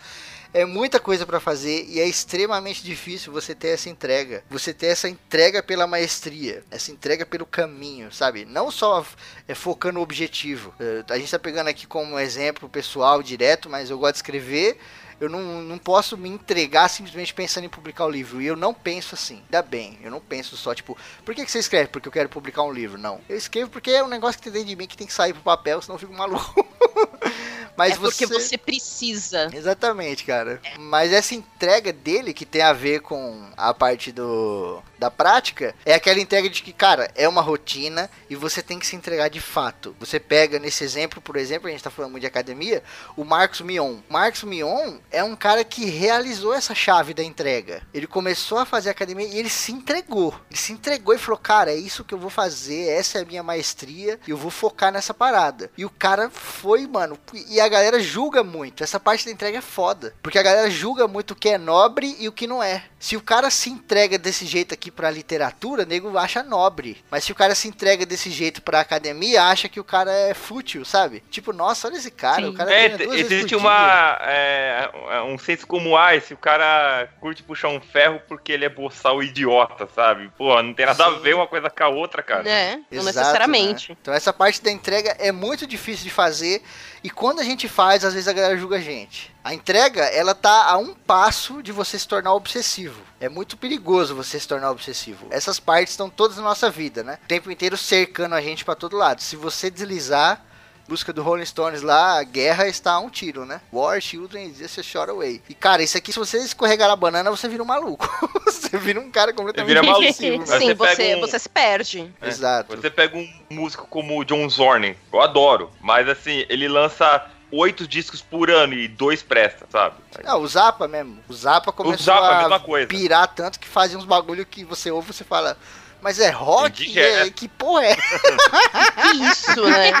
é muita coisa para fazer e é extremamente difícil você ter essa entrega. Você ter essa entrega pela maestria, essa entrega pelo caminho, sabe? Não só é, focando no objetivo. É, a gente tá pegando aqui como exemplo pessoal direto, mas eu gosto de escrever eu não, não posso me entregar simplesmente pensando em publicar o livro. E eu não penso assim. Ainda bem, eu não penso só, tipo, por que, que você escreve? Porque eu quero publicar um livro. Não. Eu escrevo porque é um negócio que tem dentro de mim que tem que sair pro papel, senão eu fico maluco. Mas é porque você... você precisa. Exatamente, cara. É. Mas essa entrega dele, que tem a ver com a parte do da prática, é aquela entrega de que, cara, é uma rotina e você tem que se entregar de fato. Você pega nesse exemplo, por exemplo, a gente tá falando muito de academia, o Marcos Mion. Marcos Mion é um cara que realizou essa chave da entrega. Ele começou a fazer academia e ele se entregou. Ele se entregou e falou, cara, é isso que eu vou fazer, essa é a minha maestria, e eu vou focar nessa parada. E o cara foi, mano, e a galera julga muito. Essa parte da entrega é foda. Porque a galera julga muito o que é nobre e o que não é. Se o cara se entrega desse jeito aqui pra literatura, nego acha nobre. Mas se o cara se entrega desse jeito pra academia, acha que o cara é fútil, sabe? Tipo, nossa, olha esse cara. Sim. O cara é, existe uma. É, um senso como, ah, esse o cara curte puxar um ferro porque ele é boçal idiota, sabe? Pô, não tem nada Sim. a ver uma coisa com a outra, cara. É, não Exato, necessariamente. Né? Então essa parte da entrega é muito difícil de fazer. E quando a gente faz, às vezes a galera julga a gente. A entrega, ela tá a um passo de você se tornar obsessivo. É muito perigoso você se tornar obsessivo. Essas partes estão todas na nossa vida, né? O tempo inteiro cercando a gente para todo lado. Se você deslizar, busca do Rolling Stones lá, a guerra está a um tiro, né? War, children, just a short away. E cara, isso aqui, se você escorregar a banana, você vira um maluco. você vira um cara completamente vira maluco. Sim, você, você, um... você, se perde. É. Exato. Você pega um músico como o John Zorn, eu adoro, mas assim, ele lança oito discos por ano e dois presta, sabe? Não, o Zappa mesmo. O Zappa começou o Zappa, a, a pirar tanto que fazia uns bagulho que você ouve e você fala... Mas é rock? Que, é, que porra é? que isso, né?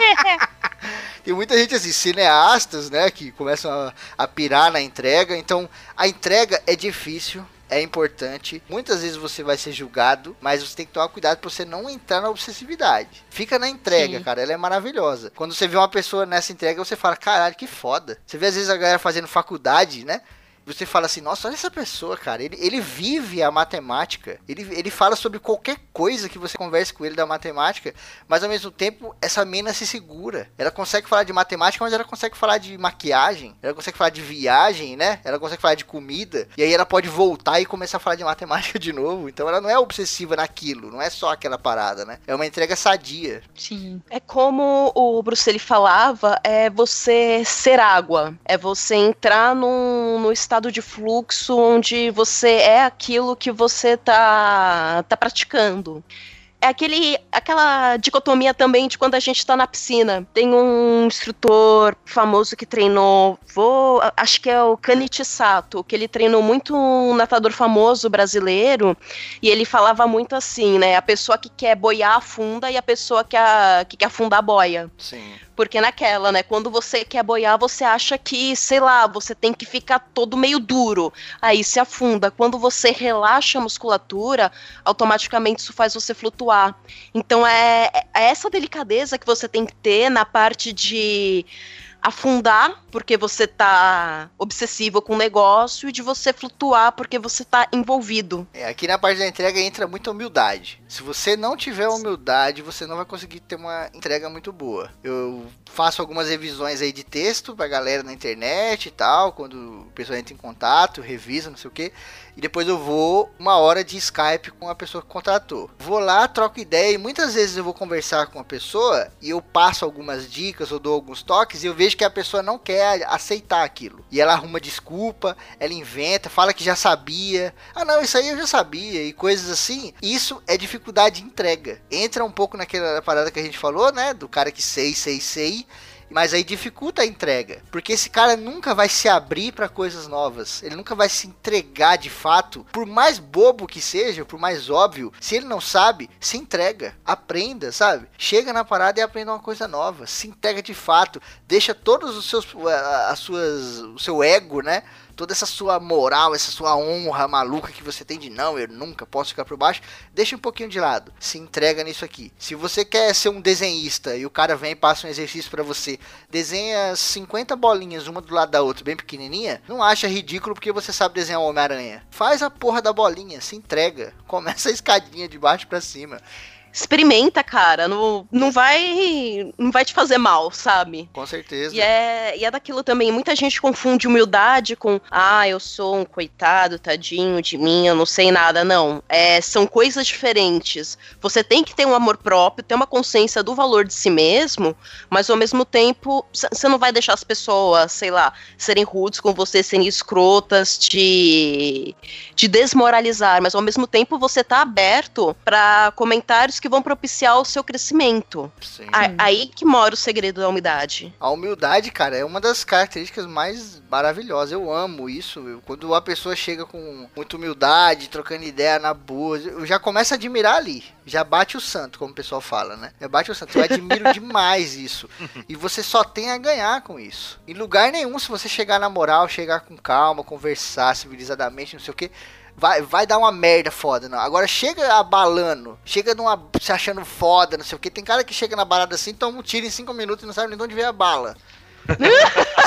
Tem muita gente assim, cineastas, né, que começam a, a pirar na entrega. Então, a entrega é difícil, é importante. Muitas vezes você vai ser julgado, mas você tem que tomar cuidado para você não entrar na obsessividade. Fica na entrega, Sim. cara, ela é maravilhosa. Quando você vê uma pessoa nessa entrega, você fala, caralho, que foda. Você vê às vezes a galera fazendo faculdade, né? Você fala assim, nossa, olha essa pessoa, cara. Ele, ele vive a matemática. Ele, ele fala sobre qualquer coisa que você converse com ele da matemática, mas ao mesmo tempo, essa mina se segura. Ela consegue falar de matemática, mas ela consegue falar de maquiagem, ela consegue falar de viagem, né? Ela consegue falar de comida. E aí ela pode voltar e começar a falar de matemática de novo. Então ela não é obsessiva naquilo, não é só aquela parada, né? É uma entrega sadia. Sim. É como o Bruce ele falava, é você ser água. É você entrar num, no estado estado de fluxo onde você é aquilo que você tá, tá praticando é aquele, aquela dicotomia também de quando a gente está na piscina. Tem um instrutor famoso que treinou, vou, acho que é o Kanichi Sato, que ele treinou muito um nadador famoso brasileiro, e ele falava muito assim, né? A pessoa que quer boiar afunda e a pessoa que, a, que quer afundar boia. Sim. Porque naquela, né? Quando você quer boiar, você acha que, sei lá, você tem que ficar todo meio duro. Aí se afunda. Quando você relaxa a musculatura, automaticamente isso faz você flutuar. Então é, é essa delicadeza que você tem que ter na parte de afundar porque você tá obsessivo com o negócio e de você flutuar porque você tá envolvido. É, aqui na parte da entrega entra muita humildade. Se você não tiver humildade, você não vai conseguir ter uma entrega muito boa. Eu faço algumas revisões aí de texto pra galera na internet e tal, quando o pessoal entra em contato, revisa, não sei o que. E depois eu vou uma hora de Skype com a pessoa que contratou. Vou lá, troco ideia e muitas vezes eu vou conversar com a pessoa e eu passo algumas dicas ou dou alguns toques e eu vejo que a pessoa não quer aceitar aquilo. E ela arruma desculpa, ela inventa, fala que já sabia. Ah, não, isso aí eu já sabia e coisas assim. Isso é dificuldade de entrega. Entra um pouco naquela parada que a gente falou, né? Do cara que sei, sei, sei Mas aí dificulta a entrega, porque esse cara nunca vai se abrir para coisas novas, ele nunca vai se entregar de fato, por mais bobo que seja, por mais óbvio, se ele não sabe, se entrega, aprenda, sabe? Chega na parada e aprenda uma coisa nova, se entrega de fato, deixa todos os seus as suas o seu ego, né? Toda essa sua moral, essa sua honra maluca que você tem de não, eu nunca posso ficar por baixo, deixa um pouquinho de lado. Se entrega nisso aqui. Se você quer ser um desenhista e o cara vem e passa um exercício para você, desenha 50 bolinhas uma do lado da outra, bem pequenininha, não acha ridículo porque você sabe desenhar o Homem-Aranha. Faz a porra da bolinha, se entrega. Começa a escadinha de baixo para cima experimenta, cara. Não, não vai não vai te fazer mal, sabe? Com certeza. E é, e é daquilo também. Muita gente confunde humildade com, ah, eu sou um coitado, tadinho de mim, eu não sei nada. Não. É, são coisas diferentes. Você tem que ter um amor próprio, ter uma consciência do valor de si mesmo, mas ao mesmo tempo, você não vai deixar as pessoas, sei lá, serem rudes com você, serem escrotas, te, te desmoralizar, mas ao mesmo tempo você tá aberto para comentários que vão propiciar o seu crescimento. Sim. aí que mora o segredo da humildade. A humildade, cara, é uma das características mais maravilhosas. Eu amo isso. quando a pessoa chega com muita humildade, trocando ideia na boa, eu já começo a admirar ali. Já bate o santo, como o pessoal fala, né? Já bate o santo. Eu admiro demais isso. E você só tem a ganhar com isso. Em lugar nenhum, se você chegar na moral, chegar com calma, conversar civilizadamente, não sei o que vai, vai dar uma merda foda, não. Agora chega abalando, chega numa, se achando foda, não sei o que. Tem cara que chega na balada assim, toma um tiro em 5 minutos e não sabe nem de onde veio a bala.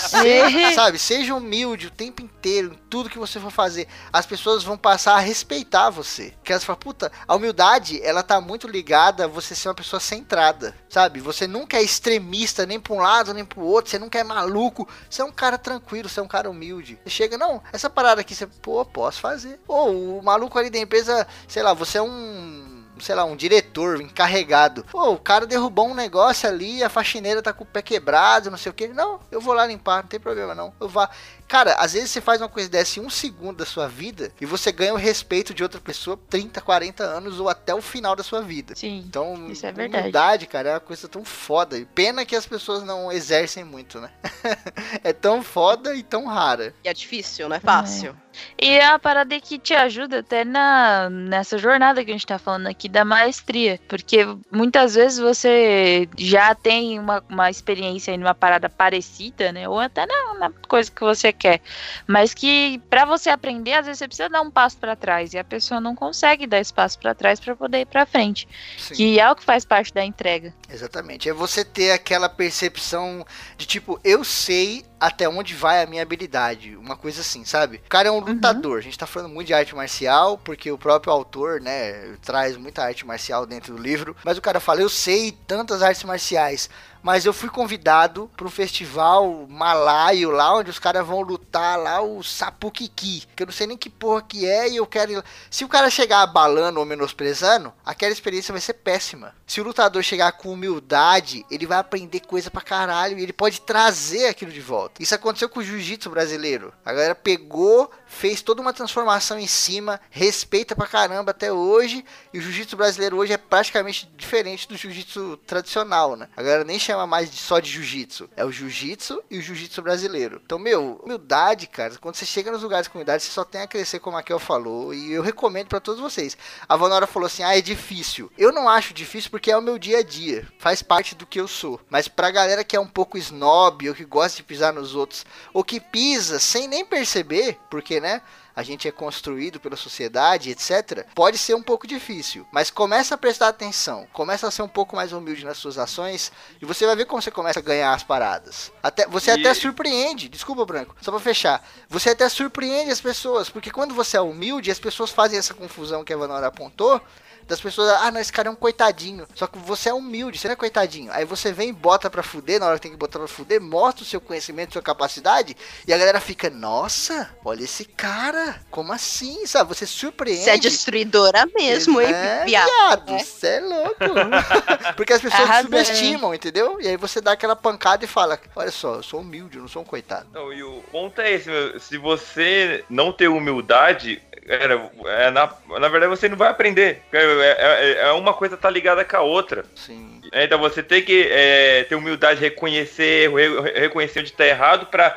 Seja, sabe, seja humilde o tempo inteiro, em tudo que você for fazer. As pessoas vão passar a respeitar você. Que elas falam, puta, a humildade, ela tá muito ligada a você ser uma pessoa centrada, sabe? Você nunca é extremista nem pra um lado nem pro outro, você nunca é maluco. Você é um cara tranquilo, você é um cara humilde. Você chega, não, essa parada aqui, você, pô, posso fazer. Ou o maluco ali da empresa, sei lá, você é um sei lá, um diretor encarregado. Pô, o cara derrubou um negócio ali, a faxineira tá com o pé quebrado, não sei o que. Não, eu vou lá limpar, não tem problema não. Eu vou. Cara, às vezes você faz uma coisa dessa em um segundo da sua vida e você ganha o respeito de outra pessoa 30, 40 anos ou até o final da sua vida. Sim. Então, isso é verdade. humildade, cara, é uma coisa tão foda. Pena que as pessoas não exercem muito, né? é tão foda e tão rara. E é difícil, não é fácil. É. E é uma parada que te ajuda até na, nessa jornada que a gente tá falando aqui da maestria. Porque muitas vezes você já tem uma, uma experiência em uma parada parecida, né? Ou até na, na coisa que você quer. Mas que para você aprender, às vezes você precisa dar um passo para trás. E a pessoa não consegue dar esse passo para trás para poder ir pra frente. Sim. Que é o que faz parte da entrega. Exatamente. É você ter aquela percepção de tipo, eu sei até onde vai a minha habilidade. Uma coisa assim, sabe? O cara é um uhum. lutador. Uhum. A gente tá falando muito de arte marcial, porque o próprio autor, né, traz muita arte marcial dentro do livro. Mas o cara fala, eu sei tantas artes marciais mas eu fui convidado para um festival malaio lá, onde os caras vão lutar lá o Sapukiki, que eu não sei nem que porra que é e eu quero ir... Se o cara chegar abalando ou menosprezando, aquela experiência vai ser péssima. Se o lutador chegar com humildade, ele vai aprender coisa pra caralho e ele pode trazer aquilo de volta. Isso aconteceu com o jiu-jitsu brasileiro. A galera pegou, fez toda uma transformação em cima, respeita pra caramba até hoje, e o jiu-jitsu brasileiro hoje é praticamente diferente do jiu-jitsu tradicional, né? A galera nem chama mais de, só de jiu-jitsu. É o jiu-jitsu e o jiu-jitsu brasileiro. Então, meu, humildade, cara. Quando você chega nos lugares com humildade, você só tem a crescer, como a Kel falou. E eu recomendo para todos vocês. A Vanora falou assim: ah, é difícil. Eu não acho difícil porque é o meu dia a dia. Faz parte do que eu sou. Mas pra galera que é um pouco snob, ou que gosta de pisar nos outros, ou que pisa sem nem perceber, porque, né? a gente é construído pela sociedade, etc., pode ser um pouco difícil. Mas começa a prestar atenção, começa a ser um pouco mais humilde nas suas ações e você vai ver como você começa a ganhar as paradas. Até, você e... até surpreende, desculpa, Branco, só pra fechar. Você até surpreende as pessoas, porque quando você é humilde, as pessoas fazem essa confusão que a Vanora apontou das pessoas, ah, não, esse cara é um coitadinho. Só que você é humilde, você não é coitadinho. Aí você vem e bota pra fuder, na hora que tem que botar pra fuder, mostra o seu conhecimento, sua capacidade, e a galera fica, nossa, olha esse cara, como assim, sabe? Você surpreende. Você é destruidora mesmo, hein, é, viado, é. você é louco. Porque as pessoas subestimam, entendeu? E aí você dá aquela pancada e fala, olha só, eu sou humilde, eu não sou um coitado. Não, e o ponto é esse, meu, se você não ter humildade, era, é, na, na verdade você não vai aprender. É, é, é uma coisa tá ligada com a outra. Sim. É, Então você tem que é, ter humildade, reconhecer, re- reconhecer onde está errado para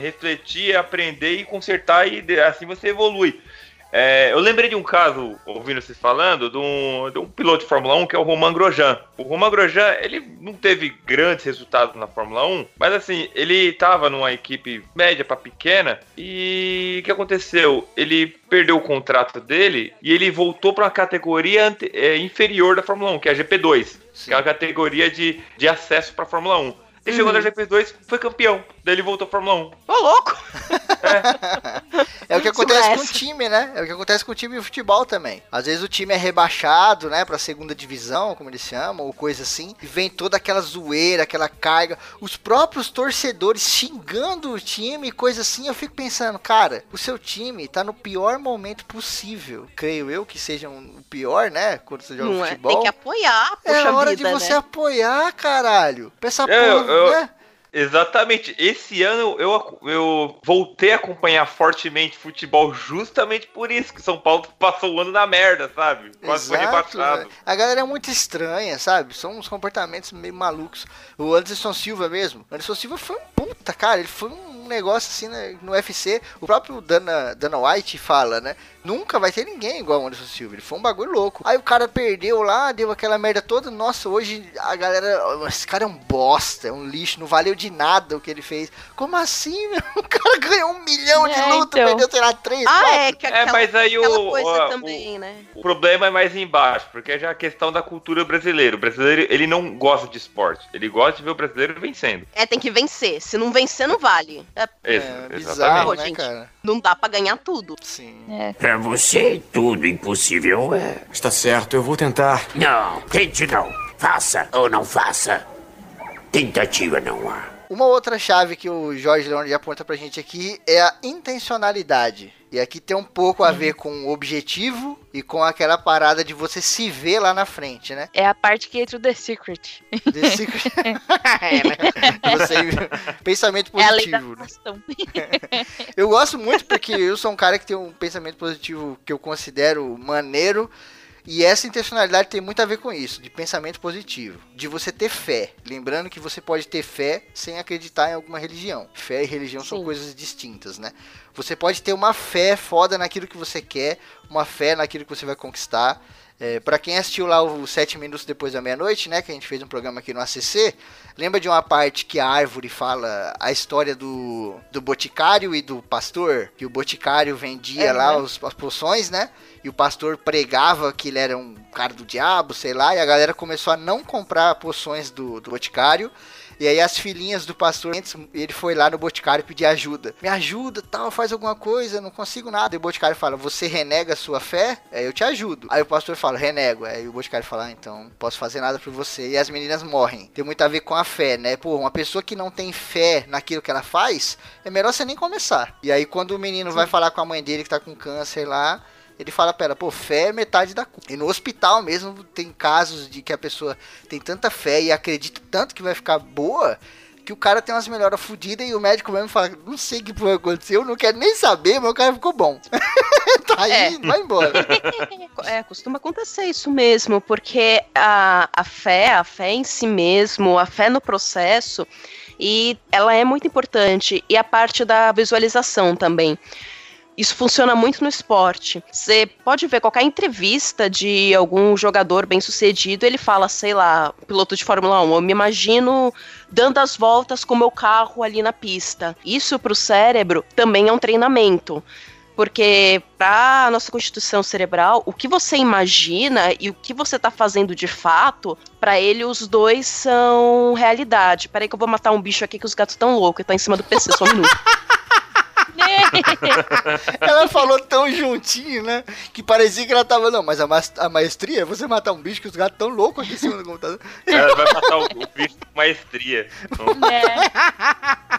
refletir, aprender e consertar e assim você evolui. É, eu lembrei de um caso, ouvindo vocês falando, de um, de um piloto de Fórmula 1 que é o Romain Grosjean. O Romain Grosjean, ele não teve grandes resultados na Fórmula 1, mas assim, ele estava numa equipe média para pequena e o que aconteceu? Ele perdeu o contrato dele e ele voltou para uma categoria ante- é, inferior da Fórmula 1, que é a GP2, Sim. que é a categoria de, de acesso para Fórmula 1. Ele chegou na GP2, foi campeão. Daí ele voltou à Fórmula 1. Ô, louco! É o que acontece com o time, né? É o que acontece com o time de futebol também. Às vezes o time é rebaixado, né, pra segunda divisão, como eles chamam, ou coisa assim, e vem toda aquela zoeira, aquela carga, os próprios torcedores xingando o time, coisa assim. Eu fico pensando, cara, o seu time tá no pior momento possível. Creio eu que seja um- o pior, né, quando você joga Não é? futebol. Tem que apoiar, É hora vida, de você né? apoiar, caralho. Pra essa É, porra, eu- né? Exatamente. Esse ano eu, eu voltei a acompanhar fortemente futebol justamente por isso, que São Paulo passou o ano na merda, sabe? Quase foi Exato, rebaixado. velho. A galera é muito estranha, sabe? São uns comportamentos meio malucos. O Anderson Silva mesmo. O Anderson Silva foi um puta, cara. Ele foi um negócio assim né, no UFC. O próprio Dana, Dana White fala, né? Nunca vai ter ninguém igual o Anderson Silva. Ele foi um bagulho louco. Aí o cara perdeu lá, deu aquela merda toda. Nossa, hoje a galera. Esse cara é um bosta, é um lixo. Não valeu de nada o que ele fez. Como assim, meu? O cara ganhou um milhão de É, luta, então. perdeu, sei lá, três, Ah, quatro. é, que aquela, É, mas aí aquela o, coisa o- também, né? o problema é mais embaixo, porque é já a questão da cultura brasileira. O brasileiro, ele não gosta de esporte. Ele gosta de ver o brasileiro vencendo. É, tem que vencer. Se não vencer, não vale. É, É, bizarro, Pô, né, gente. cara? não dá pra ganhar tudo. Sim. É. Pra você, tudo impossível é. Está certo, eu vou tentar. Não, tente não. Faça ou não faça. Tentativa não há. Uma outra chave que o Jorge Leone já aponta pra gente aqui é a intencionalidade. E aqui tem um pouco a ver com o objetivo e com aquela parada de você se ver lá na frente, né? É a parte que entra o The Secret. Desse... é, né? Você... Pensamento É positivo, né? atração. Eu gosto muito porque eu sou um cara que tem um pensamento positivo que eu considero maneiro. E essa intencionalidade tem muito a ver com isso, de pensamento positivo, de você ter fé. Lembrando que você pode ter fé sem acreditar em alguma religião. Fé e religião são Sim. coisas distintas, né? Você pode ter uma fé foda naquilo que você quer, uma fé naquilo que você vai conquistar. É, para quem assistiu lá o 7 minutos depois da meia-noite, né, que a gente fez um programa aqui no ACC, lembra de uma parte que a árvore fala a história do, do boticário e do pastor? Que o boticário vendia É, lá né? os, as poções, né? E o pastor pregava que ele era um cara do diabo, sei lá, e a galera começou a não comprar poções do, do boticário. E aí as filhinhas do pastor, ele foi lá no boticário pedir ajuda. Me ajuda, tal, faz alguma coisa, não consigo nada. E o boticário fala, você renega a sua fé? Aí eu te ajudo. Aí o pastor fala, renego. Aí o boticário fala, ah, então não posso fazer nada por você. E as meninas morrem. Tem muito a ver com a fé, né? Pô, uma pessoa que não tem fé naquilo que ela faz, é melhor você nem começar. E aí quando o menino vai falar com a mãe dele que tá com câncer lá, ele fala, pera, pô, fé é metade da cura. E no hospital mesmo tem casos de que a pessoa tem tanta fé e acredita tanto que vai ficar boa, que o cara tem umas melhoras fodidas e o médico mesmo fala, não sei o que foi acontecer, eu não quero nem saber, mas o cara ficou bom. tá aí, É. vai embora. É, costuma acontecer isso mesmo, porque a, a fé, a fé em si mesmo, a fé no processo, e ela é muito importante. E a parte da visualização também. Isso funciona muito no esporte. Você pode ver qualquer entrevista de algum jogador bem sucedido, ele fala, sei lá, piloto de Fórmula 1, eu me imagino dando as voltas com o meu carro ali na pista. Isso para o cérebro também é um treinamento. Porque para nossa constituição cerebral, o que você imagina e o que você tá fazendo de fato, para ele os dois são realidade. Peraí que eu vou matar um bicho aqui que os gatos estão loucos, tá em cima do PC, só um minuto. Ela falou tão juntinho, né? Que parecia que ela tava, não, mas a, mas- a maestria é você matar um bicho que os gatos tão loucos aqui em cima do computador. Ela vai matar o, o bicho com maestria. Então, É.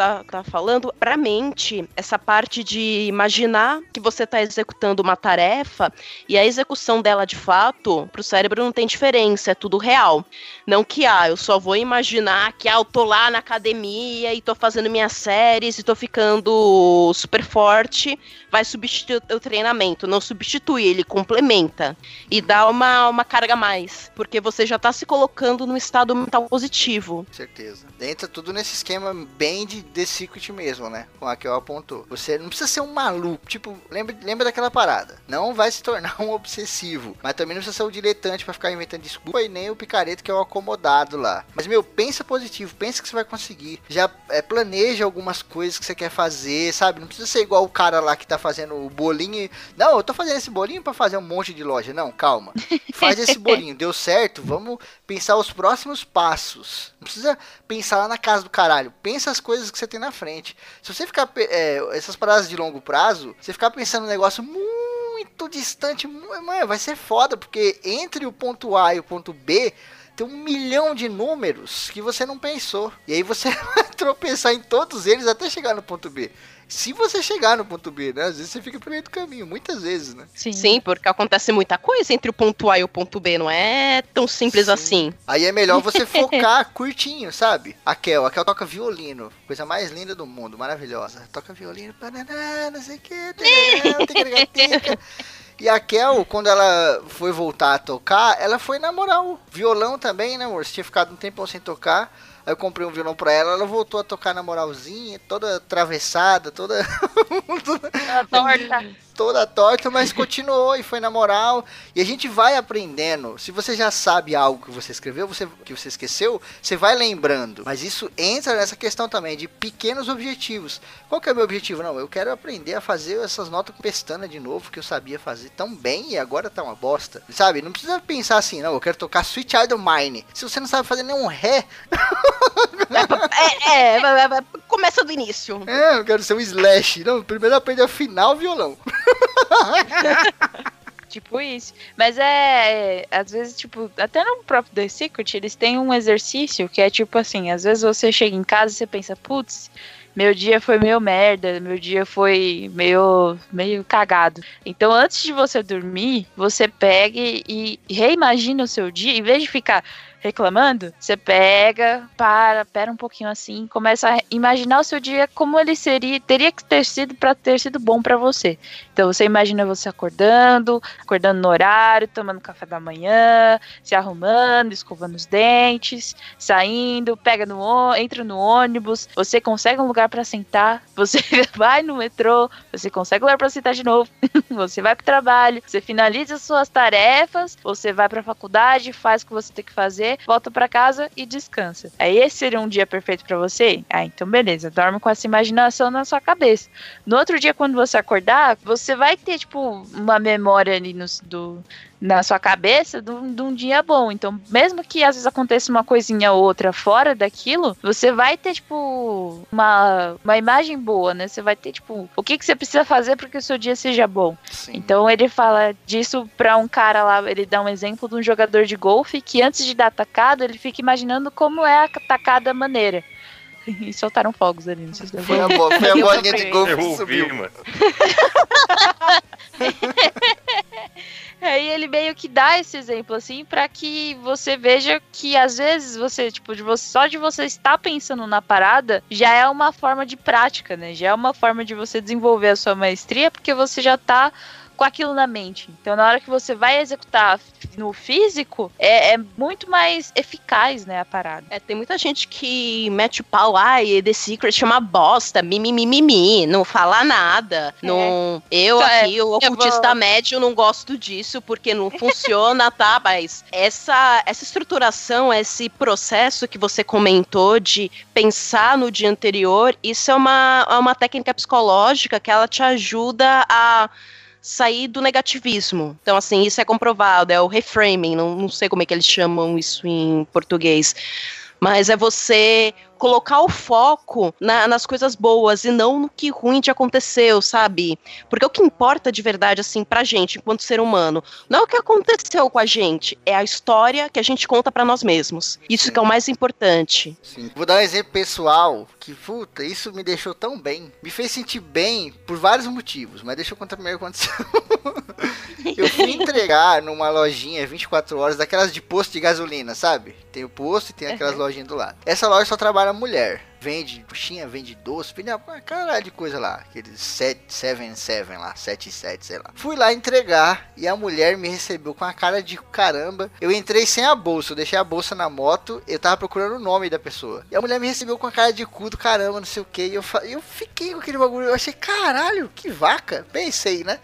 tá, tá falando, pra mente, essa parte de imaginar que você tá executando uma tarefa e a execução dela de fato, pro cérebro não tem diferença, é tudo real. Não que, ah, eu só vou imaginar que, ah, eu tô lá na academia e tô fazendo minhas séries e tô ficando super forte, vai substituir o treinamento. Não substitui, ele complementa. E dá uma, uma carga a mais, porque você já tá se colocando num estado mental positivo. certeza. Entra tudo nesse esquema bem de The Secret mesmo, né? Com a que eu apontou. Você não precisa ser um maluco. Tipo, lembra, lembra daquela parada. Não vai se tornar um obsessivo. Mas também não precisa ser o diletante pra ficar inventando desculpa e nem o picareta que é o acomodado lá. Mas, meu, pensa positivo. Pensa que você vai conseguir. Já é, planeja algumas coisas que você quer fazer, sabe? Não precisa ser igual o cara lá que tá fazendo o bolinho. e- Não, eu tô fazendo esse bolinho pra fazer um monte de loja. Não, calma. Faz esse bolinho. Deu certo? Vamos pensar os próximos passos. Não precisa pensar lá na casa do caralho. Pensa as coisas que você tem na frente. Se você ficar. é, essas paradas de longo prazo, você ficar pensando num negócio muito distante, mano, vai ser foda, porque entre o ponto A e o ponto B. Tem um milhão de números que você não pensou. E aí você vai tropeçar em todos eles até chegar no ponto B. Se você chegar no ponto B, né? Às vezes você fica pro meio do caminho, muitas vezes, né? Sim. Sim, porque acontece muita coisa entre o ponto A e o ponto B, não é tão simples Sim. assim. Aí é melhor você focar curtinho, sabe? A Kel, a Kel toca violino. Coisa mais linda do mundo, maravilhosa. Toca violino, paraná, não sei o que. E a Kel, quando ela foi voltar a tocar, ela foi namorar o violão também, né, amor? Você tinha ficado um tempo sem tocar. Aí eu comprei um violão pra ela, ela voltou a tocar na moralzinha, toda atravessada, toda. Ela torta. Toda torta, mas continuou e foi na moral. E a gente vai aprendendo. Se você já sabe algo que você escreveu, você, que você esqueceu, você vai lembrando. Mas isso entra nessa questão também de pequenos objetivos. Qual que é o meu objetivo? Não, eu quero aprender a fazer essas notas com pestana de novo, que eu sabia fazer tão bem e agora tá uma bosta. Sabe? Não precisa pensar assim, não, eu quero tocar Sweet of Mine. Se você não sabe fazer nenhum ré, É, é, vai- vai- vai- começa do início. é, eu quero ser um slash. Não, primeiro aprende a afinar o violão. Tipo isso. Mas é, é, Às vezes, tipo, até no próprio The Secret, eles têm um exercício que é tipo assim: às vezes você chega em casa e você pensa, putz. Meu dia foi meio merda, meu dia foi meio, meio cagado. Então, antes de você dormir, você pega e reimagina o seu dia, em vez de ficar reclamando, você pega, para, pera um pouquinho assim, começa a imaginar o seu dia como ele seria, teria que ter sido para ter sido bom para você. Então você imagina você acordando, acordando no horário, tomando café da manhã, se arrumando, escovando os dentes, saindo, pega no entra no ônibus, você consegue um lugar para sentar, você vai no metrô, você consegue um lugar para sentar de novo, você vai pro trabalho, você finaliza suas tarefas, você vai pra faculdade, faz o que você tem que fazer, volta pra casa e descansa. Aí esse seria um dia perfeito pra você? Ah, então beleza, dorme com essa imaginação na sua cabeça. No outro dia, quando você acordar, você vai ter, tipo, uma memória ali no, do, na sua cabeça de um, de um dia bom. Então, mesmo que às vezes aconteça uma coisinha ou outra fora daquilo, você vai ter, tipo, uma, uma imagem boa, né? Você vai ter, tipo, o que, que você precisa fazer para que o seu dia seja bom. Sim. Então ele fala disso pra um cara lá, ele dá um exemplo de um jogador de golfe que antes de dar a tacada, ele fica imaginando como é a tacada maneira. E soltaram fogos ali, não sei se Foi a, bo- foi a bolinha de golfe que subiu. mano. Aí ele meio que dá esse exemplo assim pra que você veja que às vezes você, tipo, de você, só de você estar pensando na parada já é uma forma de prática, né? Já é uma forma de você desenvolver a sua maestria porque você já tá com aquilo na mente. Então, na hora que você vai executar no físico, é, é muito mais eficaz, né, a parada. É, tem muita gente que mete o pau, ai, The Secret é uma bosta, mimimi, não fala nada. Não, eu Só é, aqui, o ocultista vou- médio, não gosto disso porque não funciona, tá? Mas essa, essa estruturação, esse processo que você comentou de pensar no dia anterior, isso é uma, é uma técnica psicológica que ela te ajuda a sair do negativismo. Então, assim, isso é comprovado, é o reframing, não, não sei como é que eles chamam isso em português. Mas é você colocar o foco na, nas coisas boas e não no que ruim te aconteceu, sabe? Porque o que importa de verdade, assim, pra gente, enquanto ser humano, não é o que aconteceu com a gente, é a história que a gente conta para nós mesmos. Isso Sim. que é o mais importante. Sim. Vou dar um exemplo pessoal que, puta, isso me deixou tão bem. Me fez sentir bem por vários motivos, mas deixa eu contar primeiro o que aconteceu. eu fui entregar numa lojinha 24 horas daquelas de posto de gasolina, sabe? Tem o posto e tem aquelas uhum. lojinhas do lado. Essa loja só trabalha mulher. Vende puxinha, vende doce, vende uma caralho de coisa lá. Aqueles 7-7 lá, 7 7, sei lá. Fui lá entregar e a mulher me recebeu com a cara de caramba. Eu entrei sem a bolsa, eu deixei a bolsa na moto, eu tava procurando o nome da pessoa. E a mulher me recebeu com a cara de cu do caramba, não sei o que. E eu, eu fiquei com aquele bagulho, eu achei, caralho, que vaca. Pensei, né?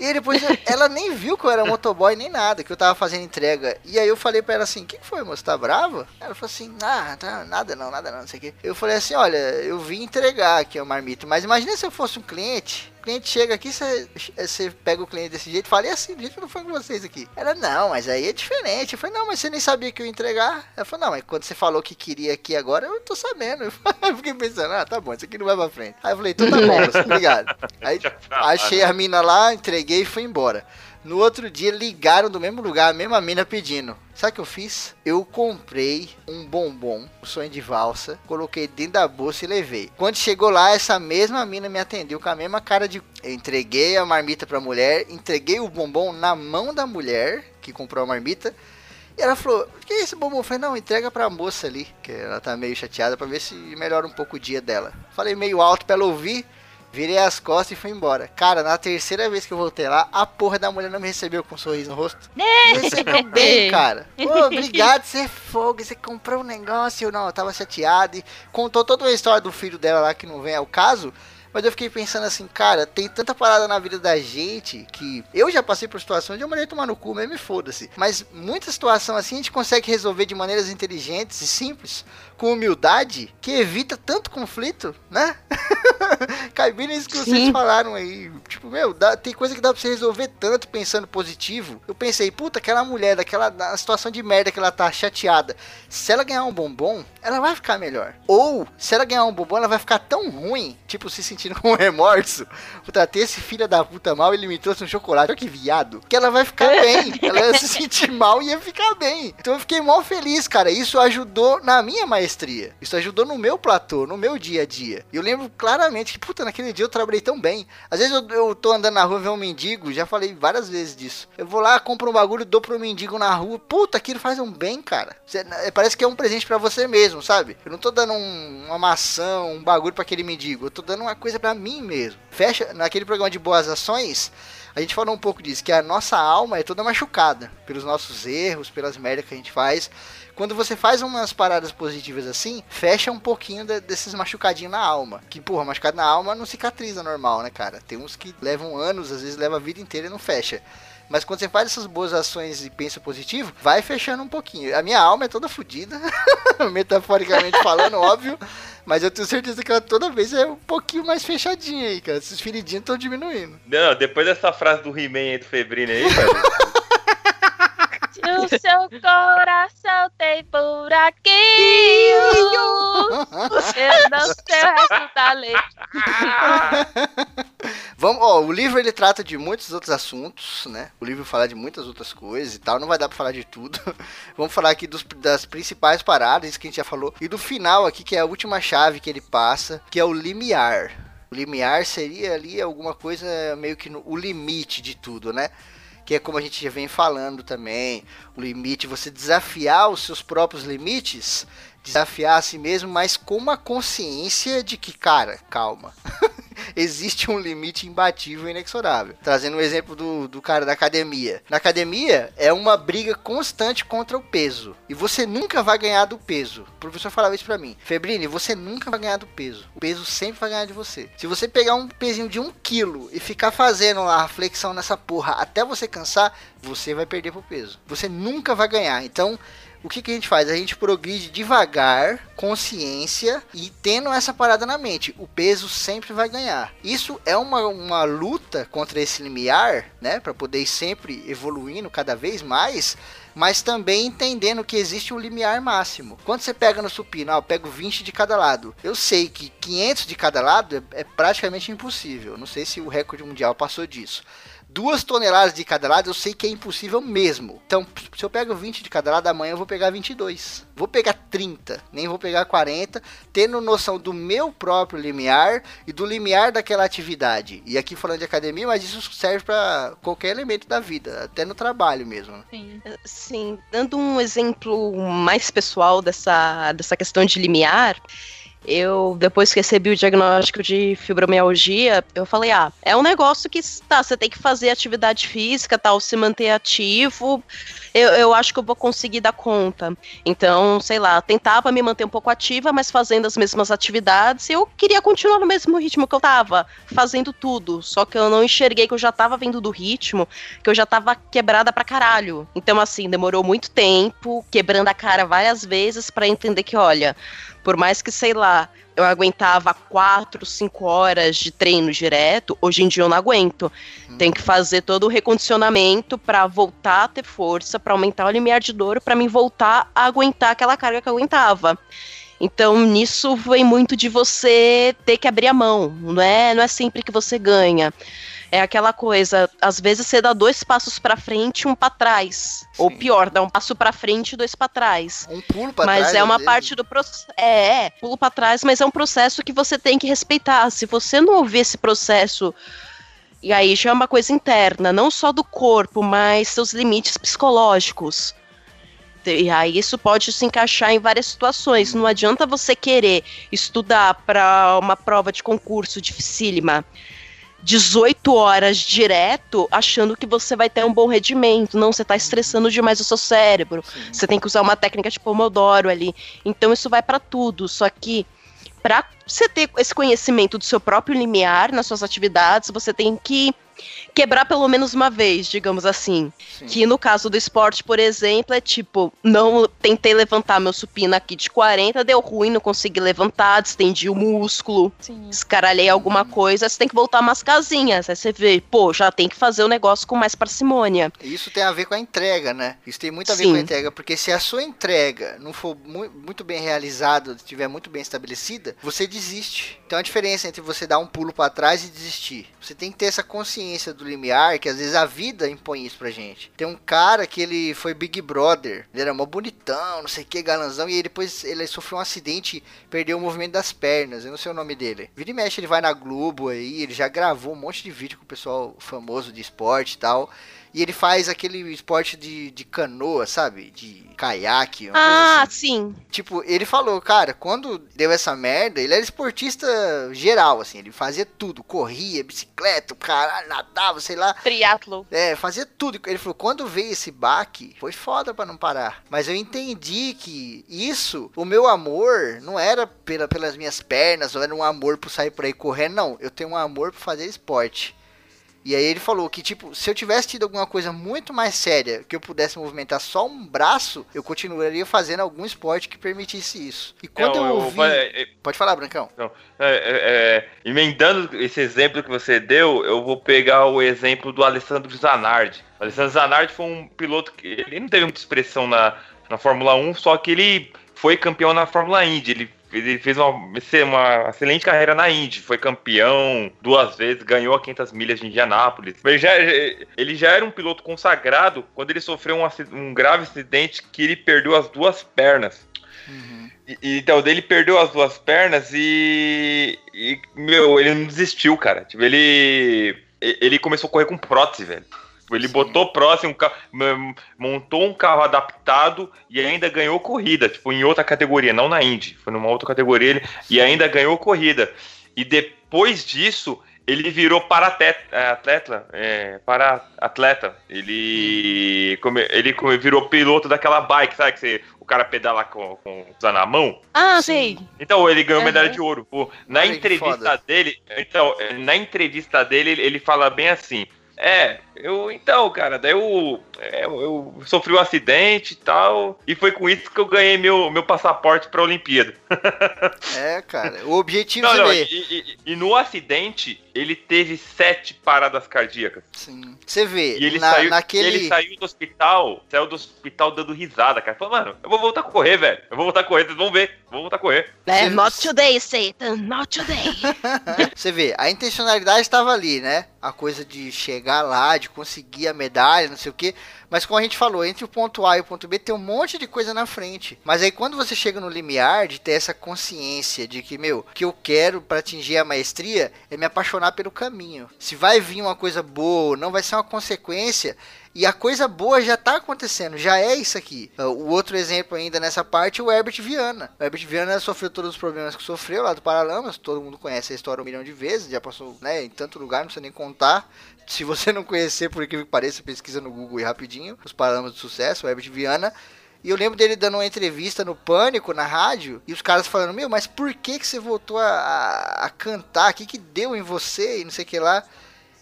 E depois ela nem viu que eu era motoboy nem nada, que eu tava fazendo entrega. E aí eu falei pra ela assim: O que, foi, moça? Tá brava? Ela falou assim: Ah, tá, nada não, nada não, não sei o que. Eu falei assim: Olha, eu vim entregar aqui o marmito, mas imagina se eu fosse um cliente o cliente chega aqui, você pega o cliente desse jeito e fala, e assim, do jeito que não foi com vocês aqui. Ela, não, mas aí é diferente. Eu falei, não, mas você nem sabia que eu ia entregar. Ela falou, não, mas quando você falou que queria aqui agora, eu tô sabendo. Eu fiquei pensando, ah, tá bom, isso aqui não vai pra frente. Aí eu falei, então tá bom, obrigado. Aí achei a mina lá, entreguei e fui embora. No outro dia ligaram do mesmo lugar, a mesma mina pedindo. Sabe o que eu fiz? Eu comprei um bombom, o sonho de valsa, coloquei dentro da bolsa e levei. Quando chegou lá, essa mesma mina me atendeu com a mesma cara de. Eu entreguei a marmita pra mulher, entreguei o bombom na mão da mulher que comprou a marmita. E ela falou: que é esse bombom? Eu falei: Não, entrega pra moça ali, que ela tá meio chateada pra ver se melhora um pouco o dia dela. Falei meio alto pra ela ouvir. Virei as costas e fui embora. Cara, na terceira vez que eu voltei lá, a porra da mulher não me recebeu com um sorriso no rosto. Me recebeu bem, cara. Pô, obrigado, você é fogo, você comprou um negócio. Não, eu tava chateado e contou toda a história do filho dela lá que não vem ao caso. Mas eu fiquei pensando assim, cara, tem tanta parada na vida da gente que eu já passei por situações de eu mulher tomar no cu, mesmo e foda-se. Mas muita situação assim a gente consegue resolver de maneiras inteligentes e simples com humildade que evita tanto conflito, né? Cai bem nisso que Sim. vocês falaram aí. Tipo, meu, dá, tem coisa que dá pra você resolver tanto pensando positivo. Eu pensei, puta, aquela mulher daquela situação de merda que ela tá chateada. Se ela ganhar um bombom, ela vai ficar melhor. Ou, se ela ganhar um bombom, ela vai ficar tão ruim, tipo, se sentindo com remorso. Puta, ter esse filho da puta mal, ele me trouxe um chocolate. Olha que viado. Que ela vai ficar bem. Ela ia se sentir mal e ia ficar bem. Então eu fiquei mó feliz, cara. Isso ajudou na minha maestria. Isso ajudou no meu platô, no meu dia a dia. E eu lembro claramente que, puta, naquele dia eu trabalhei tão bem. Às vezes eu, eu tô andando na rua e vejo um mendigo, já falei várias vezes disso. Eu vou lá, compro um bagulho, dou pro mendigo na rua. Puta, aquilo faz um bem, cara. Você, é, parece que é um presente para você mesmo, sabe? Eu não tô dando um, uma maçã, um bagulho para aquele mendigo. Eu tô dando uma coisa para mim mesmo. Fecha, naquele programa de boas ações, a gente falou um pouco disso, que a nossa alma é toda machucada pelos nossos erros, pelas merdas que a gente faz. Quando você faz umas paradas positivas assim, fecha um pouquinho de, desses machucadinhos na alma. Que, porra, machucado na alma não cicatriza normal, né, cara? Tem uns que levam anos, às vezes leva a vida inteira e não fecha. Mas quando você faz essas boas ações e pensa positivo, vai fechando um pouquinho. A minha alma é toda fodida, metaforicamente falando, óbvio. Mas eu tenho certeza que ela toda vez é um pouquinho mais fechadinha aí, cara. Esses feridinhos estão diminuindo. Não, depois dessa frase do He-Man aí do Febrino aí, velho. O seu coração tem buraquinho. Eu não sei o resto da letra. Vamos, ó, o livro ele trata de muitos outros assuntos, né? O livro fala de muitas outras coisas e tal, não vai dar para falar de tudo. Vamos falar aqui dos, das principais paradas que a gente já falou e do final aqui que é a última chave que ele passa, que é o limiar. O limiar seria ali alguma coisa meio que no, o limite de tudo, né? Que é como a gente já vem falando também, o limite, você desafiar os seus próprios limites, desafiar a si mesmo, mas com uma consciência de que, cara, calma. existe um limite imbatível e inexorável. Trazendo um exemplo do, do cara da academia. Na academia, é uma briga constante contra o peso. E você nunca vai ganhar do peso. O professor falava isso pra mim. Febrini, você nunca vai ganhar do peso. O peso sempre vai ganhar de você. Se você pegar um pezinho de um quilo e ficar fazendo a flexão nessa porra até você cansar, você vai perder pro peso. Você nunca vai ganhar. Então, o que, que a gente faz? A gente progride devagar, consciência e tendo essa parada na mente. O peso sempre vai ganhar. Isso é uma, uma luta contra esse limiar, né? Para poder ir sempre evoluindo cada vez mais mas também entendendo que existe um limiar máximo. Quando você pega no supino, ah, eu pego 20 de cada lado. Eu sei que 500 de cada lado é, é praticamente impossível. Não sei se o recorde mundial passou disso duas toneladas de cada lado, eu sei que é impossível mesmo. Então, se eu pego 20 de cada lado, amanhã eu vou pegar 22. Vou pegar 30, nem vou pegar 40, tendo noção do meu próprio limiar e do limiar daquela atividade. E aqui falando de academia, mas isso serve para qualquer elemento da vida, até no trabalho mesmo. Sim. Sim, dando um exemplo mais pessoal dessa, dessa questão de limiar, eu, depois que recebi o diagnóstico de fibromialgia, eu falei, ah, é um negócio que, tá, você tem que fazer atividade física, tal, se manter ativo, eu, eu acho que eu vou conseguir dar conta. Então, sei lá, tentava me manter um pouco ativa, mas fazendo as mesmas atividades, eu queria continuar no mesmo ritmo que eu tava, fazendo tudo, só que eu não enxerguei que eu já tava vindo do ritmo, que eu já tava quebrada pra caralho. Então, assim, demorou muito tempo, quebrando a cara várias vezes para entender que, olha, por mais que, sei lá, eu aguentava quatro, cinco horas de treino direto, hoje em dia eu não aguento. Hum. Tem que fazer todo o recondicionamento para voltar a ter força, para aumentar o limiar de dor, para mim voltar a aguentar aquela carga que eu aguentava. Então, nisso vem muito de você ter que abrir a mão. Não é, não é sempre que você ganha. É aquela coisa, às vezes você dá dois passos para frente, um para trás. Sim. Ou pior, dá um passo para frente e dois para trás. Um pulo para trás. Mas é uma parte do processo. É, é, pulo para trás, mas é um processo que você tem que respeitar. Se você não ouvir esse processo e aí já é uma coisa interna, não só do corpo, mas seus limites psicológicos. E aí isso pode se encaixar em várias situações. Não adianta você querer estudar para uma prova de concurso dificílima 18 horas direto achando que você vai ter um bom rendimento. Não, você está estressando demais o seu cérebro. Sim. Você tem que usar uma técnica de Pomodoro ali. Então isso vai para tudo. Só que para você ter esse conhecimento do seu próprio limiar nas suas atividades, você tem que quebrar pelo menos uma vez, digamos assim. Sim. Que no caso do esporte, por exemplo, é tipo, não tentei levantar meu supino aqui de 40, deu ruim, não consegui levantar, distendi o músculo, Sim. escaralhei alguma coisa, você tem que voltar umas casinhas. Aí você vê, pô, já tem que fazer o negócio com mais parcimônia. Isso tem a ver com a entrega, né? Isso tem muito a ver Sim. com a entrega, porque se a sua entrega não for muito bem realizada, estiver muito bem estabelecida, você desiste. Então a diferença entre você dar um pulo para trás e desistir. Você tem que ter essa consciência do limiar, que às vezes a vida impõe isso pra gente. Tem um cara que ele foi Big Brother, ele era mó bonitão, não sei o que, galanzão, e depois ele sofreu um acidente, perdeu o movimento das pernas, eu não sei o nome dele. Vira e mexe, ele vai na Globo aí, ele já gravou um monte de vídeo com o pessoal famoso de esporte e tal. E ele faz aquele esporte de, de canoa, sabe? De caiaque. ah, assim. sim. Tipo, ele falou, cara, quando deu essa merda, ele era esportista geral, assim. Ele fazia tudo. Corria, bicicleta, caralho, nadava, sei lá. Triatlo. É, fazia tudo. Ele falou, quando veio esse baque, foi foda para não parar. Mas eu entendi que isso, o meu amor, não era pela, pelas minhas pernas, não era um amor por sair por aí correndo, não. Eu tenho um amor por fazer esporte. E aí ele falou que, tipo, se eu tivesse tido alguma coisa muito mais séria, que eu pudesse movimentar só um braço, eu continuaria fazendo algum esporte que permitisse isso. E quando eu, eu ouvi... É, é, Pode falar, Brancão. Não, é, é, emendando esse exemplo que você deu, eu vou pegar o exemplo do Alessandro Zanardi. O Alessandro Zanardi foi um piloto que... Ele não teve muita expressão na, na Fórmula 1, só que ele foi campeão na Fórmula Indy. Ele ele fez uma, uma excelente carreira na Indy, foi campeão duas vezes, ganhou a 500 milhas de Indianápolis. Ele já, ele já era um piloto consagrado quando ele sofreu um, um grave acidente que ele perdeu as duas pernas. Uhum. E, então, dele perdeu as duas pernas e, e, meu, ele não desistiu, cara. Tipo, ele, ele começou a correr com prótese, velho. Ele Sim. botou próximo, montou um carro adaptado e ainda ganhou corrida, tipo, em outra categoria, não na Indy, foi numa outra categoria ele, e ainda ganhou corrida. E depois disso, ele virou para atleta, é, para atleta. Ele, ele virou piloto daquela bike, sabe que você, o cara pedala com, com usando a mão? Ah, sei. Então ele ganhou uhum. medalha de ouro. Pô, na Ai, entrevista dele, então na entrevista dele ele fala bem assim: É, eu, então, cara, daí eu, é, eu sofri um acidente e tal, e foi com isso que eu ganhei meu, meu passaporte pra Olimpíada. é, cara, o objetivo não, não, e, e, e, no acidente, ele teve sete paradas cardíacas. Sim. Você vê, e ele, na, saiu, naquele... ele saiu do hospital, saiu do hospital dando risada, cara. Falou, mano, eu vou voltar a correr, velho. Eu vou voltar a correr, vocês vão ver, vou voltar a correr. É, not today, Satan, not today. Você vê, a intencionalidade estava ali, né? A coisa de chegar lá, de conseguir a medalha, não sei o quê. Mas como a gente falou, entre o ponto A e o ponto B tem um monte de coisa na frente. Mas aí quando você chega no limiar de ter essa consciência de que, meu, que eu quero para atingir a maestria é me apaixonar pelo caminho. Se vai vir uma coisa boa, não vai ser uma consequência, e a coisa boa já está acontecendo, já é isso aqui. Ah, o outro exemplo ainda nessa parte é o Herbert Viana. O Herbert Viana sofreu todos os problemas que sofreu lá do Paralamas, todo mundo conhece a história um milhão de vezes, já passou né, em tanto lugar, não precisa nem contar. Se você não conhecer, por que pareça, pesquisa no Google e rapidinho, os Paralamas do Sucesso, o Herbert Viana. E eu lembro dele dando uma entrevista no Pânico, na rádio, e os caras falando, meu, mas por que, que você voltou a, a, a cantar? O que, que deu em você? E não sei o que lá.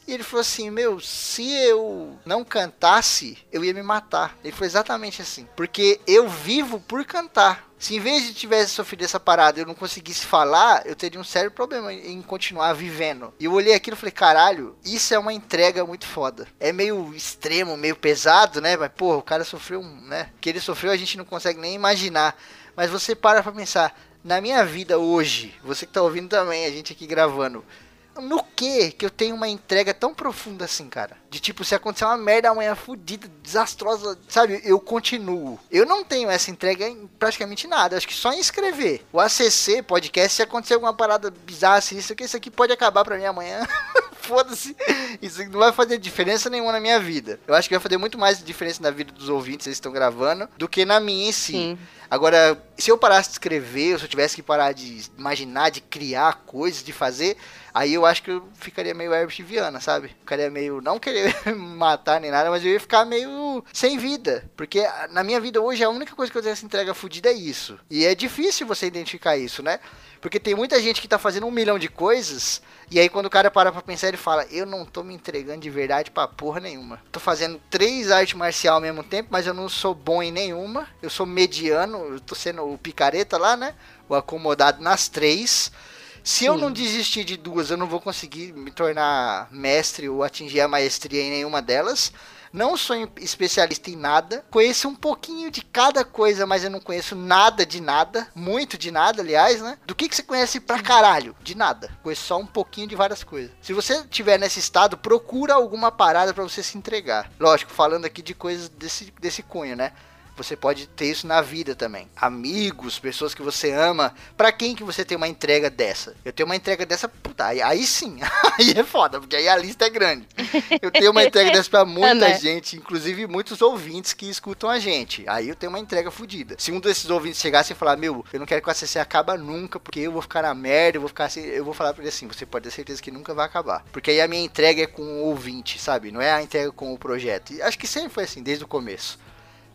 E ele falou assim: Meu, se eu não cantasse, eu ia me matar. Ele foi exatamente assim. Porque eu vivo por cantar. Se em vez de tivesse sofrido essa parada eu não conseguisse falar, eu teria um sério problema em continuar vivendo. E eu olhei aquilo e falei, caralho, isso é uma entrega muito foda. É meio extremo, meio pesado, né? Mas, porra, o cara sofreu um, né? O que ele sofreu a gente não consegue nem imaginar. Mas você para pra pensar, na minha vida hoje, você que tá ouvindo também, a gente aqui gravando, no que que eu tenho uma entrega tão profunda assim, cara? De tipo, se acontecer uma merda amanhã fodida, desastrosa, sabe? Eu continuo. Eu não tenho essa entrega em praticamente nada. Acho que só em escrever. O ACC, podcast, se acontecer alguma parada bizarra assim, isso aqui, isso aqui pode acabar pra mim amanhã. Foda-se. Isso não vai fazer diferença nenhuma na minha vida. Eu acho que vai fazer muito mais diferença na vida dos ouvintes que estão gravando do que na minha em si. Sim. Agora, se eu parasse de escrever, ou se eu tivesse que parar de imaginar, de criar coisas, de fazer, aí eu acho que eu ficaria meio Herbert Viana, sabe? Ficaria meio, não querer matar nem nada, mas eu ia ficar meio sem vida. Porque na minha vida hoje a única coisa que eu tenho essa entrega fodida é isso. E é difícil você identificar isso, né? Porque tem muita gente que tá fazendo um milhão de coisas, e aí quando o cara para pra pensar, ele fala: Eu não tô me entregando de verdade pra porra nenhuma. Tô fazendo três artes marcial ao mesmo tempo, mas eu não sou bom em nenhuma. Eu sou mediano, eu tô sendo o picareta lá, né? O acomodado nas três. Se eu não desistir de duas, eu não vou conseguir me tornar mestre ou atingir a maestria em nenhuma delas. Não sou especialista em nada. Conheço um pouquinho de cada coisa, mas eu não conheço nada de nada. Muito de nada, aliás, né? Do que, que você conhece pra caralho? De nada. Conheço só um pouquinho de várias coisas. Se você tiver nesse estado, procura alguma parada para você se entregar. Lógico, falando aqui de coisas desse, desse cunho, né? Você pode ter isso na vida também. Amigos, pessoas que você ama. Para quem que você tem uma entrega dessa? Eu tenho uma entrega dessa, puta, aí, aí sim. aí é foda, porque aí a lista é grande. Eu tenho uma entrega dessa pra muita né? gente, inclusive muitos ouvintes que escutam a gente. Aí eu tenho uma entrega fodida. Se um desses ouvintes chegasse e falar, meu, eu não quero que o ACC acabe nunca, porque eu vou ficar na merda, eu vou ficar assim, eu vou falar pra ele assim, você pode ter certeza que nunca vai acabar. Porque aí a minha entrega é com o ouvinte, sabe? Não é a entrega com o projeto. E acho que sempre foi assim, desde o começo.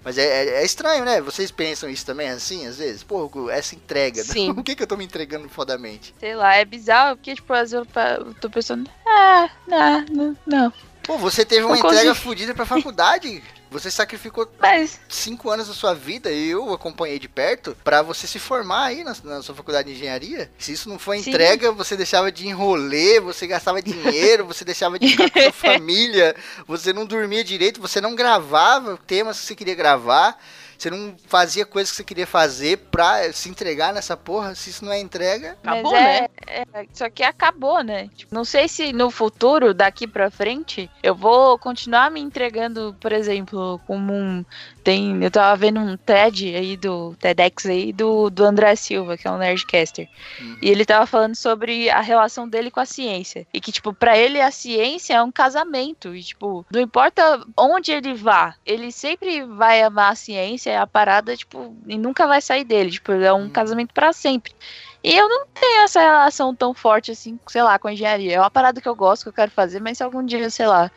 Mas é, é, é, estranho, né? Vocês pensam isso também assim, às vezes? Pô, essa entrega. Né? Sim. Por que, que eu tô me entregando fodamente? Sei lá, é bizarro, porque, tipo, às vezes eu tô pensando, ah, não, não, não. Pô, você teve uma entrega fodida pra faculdade. Você sacrificou Mas... cinco anos da sua vida e eu acompanhei de perto para você se formar aí na, na, sua faculdade de engenharia. Se isso não foi entrega, Sim. você deixava de enrolar, você gastava dinheiro, você deixava de ficar com sua família, você não dormia direito, você não gravava temas que você queria gravar. Você não fazia coisas que você queria fazer pra se entregar nessa porra. Se isso não é entrega, acabou, é, né? É, só que acabou, né? Tipo, não sei se no futuro, daqui pra frente, eu vou continuar me entregando, por exemplo, como um tem, eu tava vendo um TED aí do TEDx aí do, do André Silva, que é um nerdcaster. Uhum. E ele tava falando sobre a relação dele com a ciência. E que, tipo, para ele a ciência é um casamento. E, tipo, não importa onde ele vá, ele sempre vai amar a ciência, é a parada, tipo, e nunca vai sair dele. Tipo, é um uhum. casamento para sempre. E eu não tenho essa relação tão forte assim, sei lá, com a engenharia. É uma parada que eu gosto, que eu quero fazer, mas se algum dia, sei lá,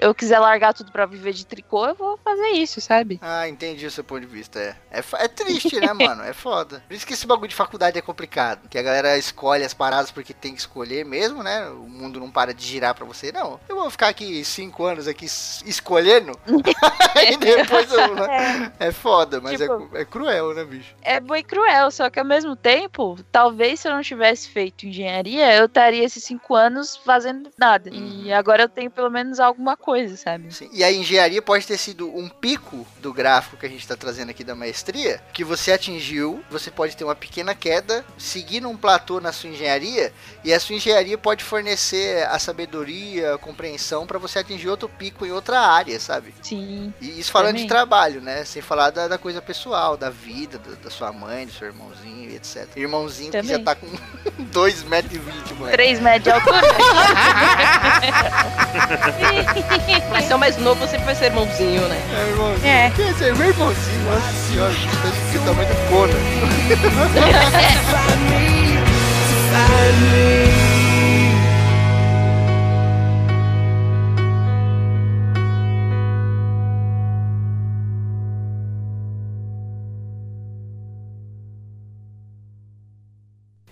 eu quiser largar tudo pra viver de tricô, eu vou fazer isso, sabe? Ah, entendi o seu ponto de vista. É, é, é triste, né, mano? É foda. Por isso que esse bagulho de faculdade é complicado. Que a galera escolhe as paradas porque tem que escolher mesmo, né? O mundo não para de girar pra você. Não, eu vou ficar aqui cinco anos aqui escolhendo. e depois eu, né? É foda, mas é tipo, é, é cruel, né, bicho? É bem cruel, só que ao mesmo tempo, talvez se eu não tivesse feito engenharia, eu estaria esses cinco anos fazendo nada. Hum. E agora eu tenho pelo menos alguma coisa, sabe? Sim. E a engenharia pode ter sido um pico do gráfico que a gente está trazendo aqui da maestria, que você atingiu, você pode ter uma pequena queda, seguir num platô na sua engenharia, e a sua engenharia pode fornecer a sabedoria, a compreensão para você atingir outro pico em outra área, sabe? Sim. E isso falando também. de trabalho, né? Sem falar da, da coisa pessoal, da vida, da, da, sua mãe, do seu irmãozinho, etc. Irmãozinho também. que já tá com 2,20 metros, mano. 3 metros de altura. Mas se é o mais novo, você vai ser irmãozinho, né? É, irmãozinho. É. Quer ser meu irmãozinho, nossa senhora, que tamanho do Conan.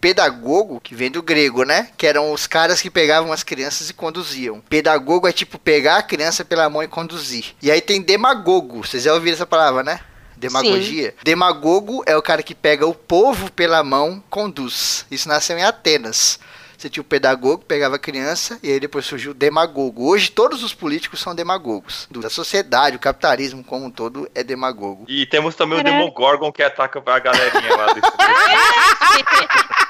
pedagogo, que vem do grego, né? Que eram os caras que pegavam as crianças e conduziam. Pedagogo é tipo pegar a criança pela mão e conduzir. E aí tem demagogo. Vocês já ouviram essa palavra, né? Demagogia. Sim. Demagogo é o cara que pega o povo pela mão, conduz. Isso nasceu em Atenas. Você tinha o pedagogo, pegava a criança, e aí depois surgiu o demagogo. Hoje todos os políticos são demagogos. Da sociedade, o capitalismo como um todo é demagogo. E temos também Caraca. o Demogorgon que ataca a galerinha lá do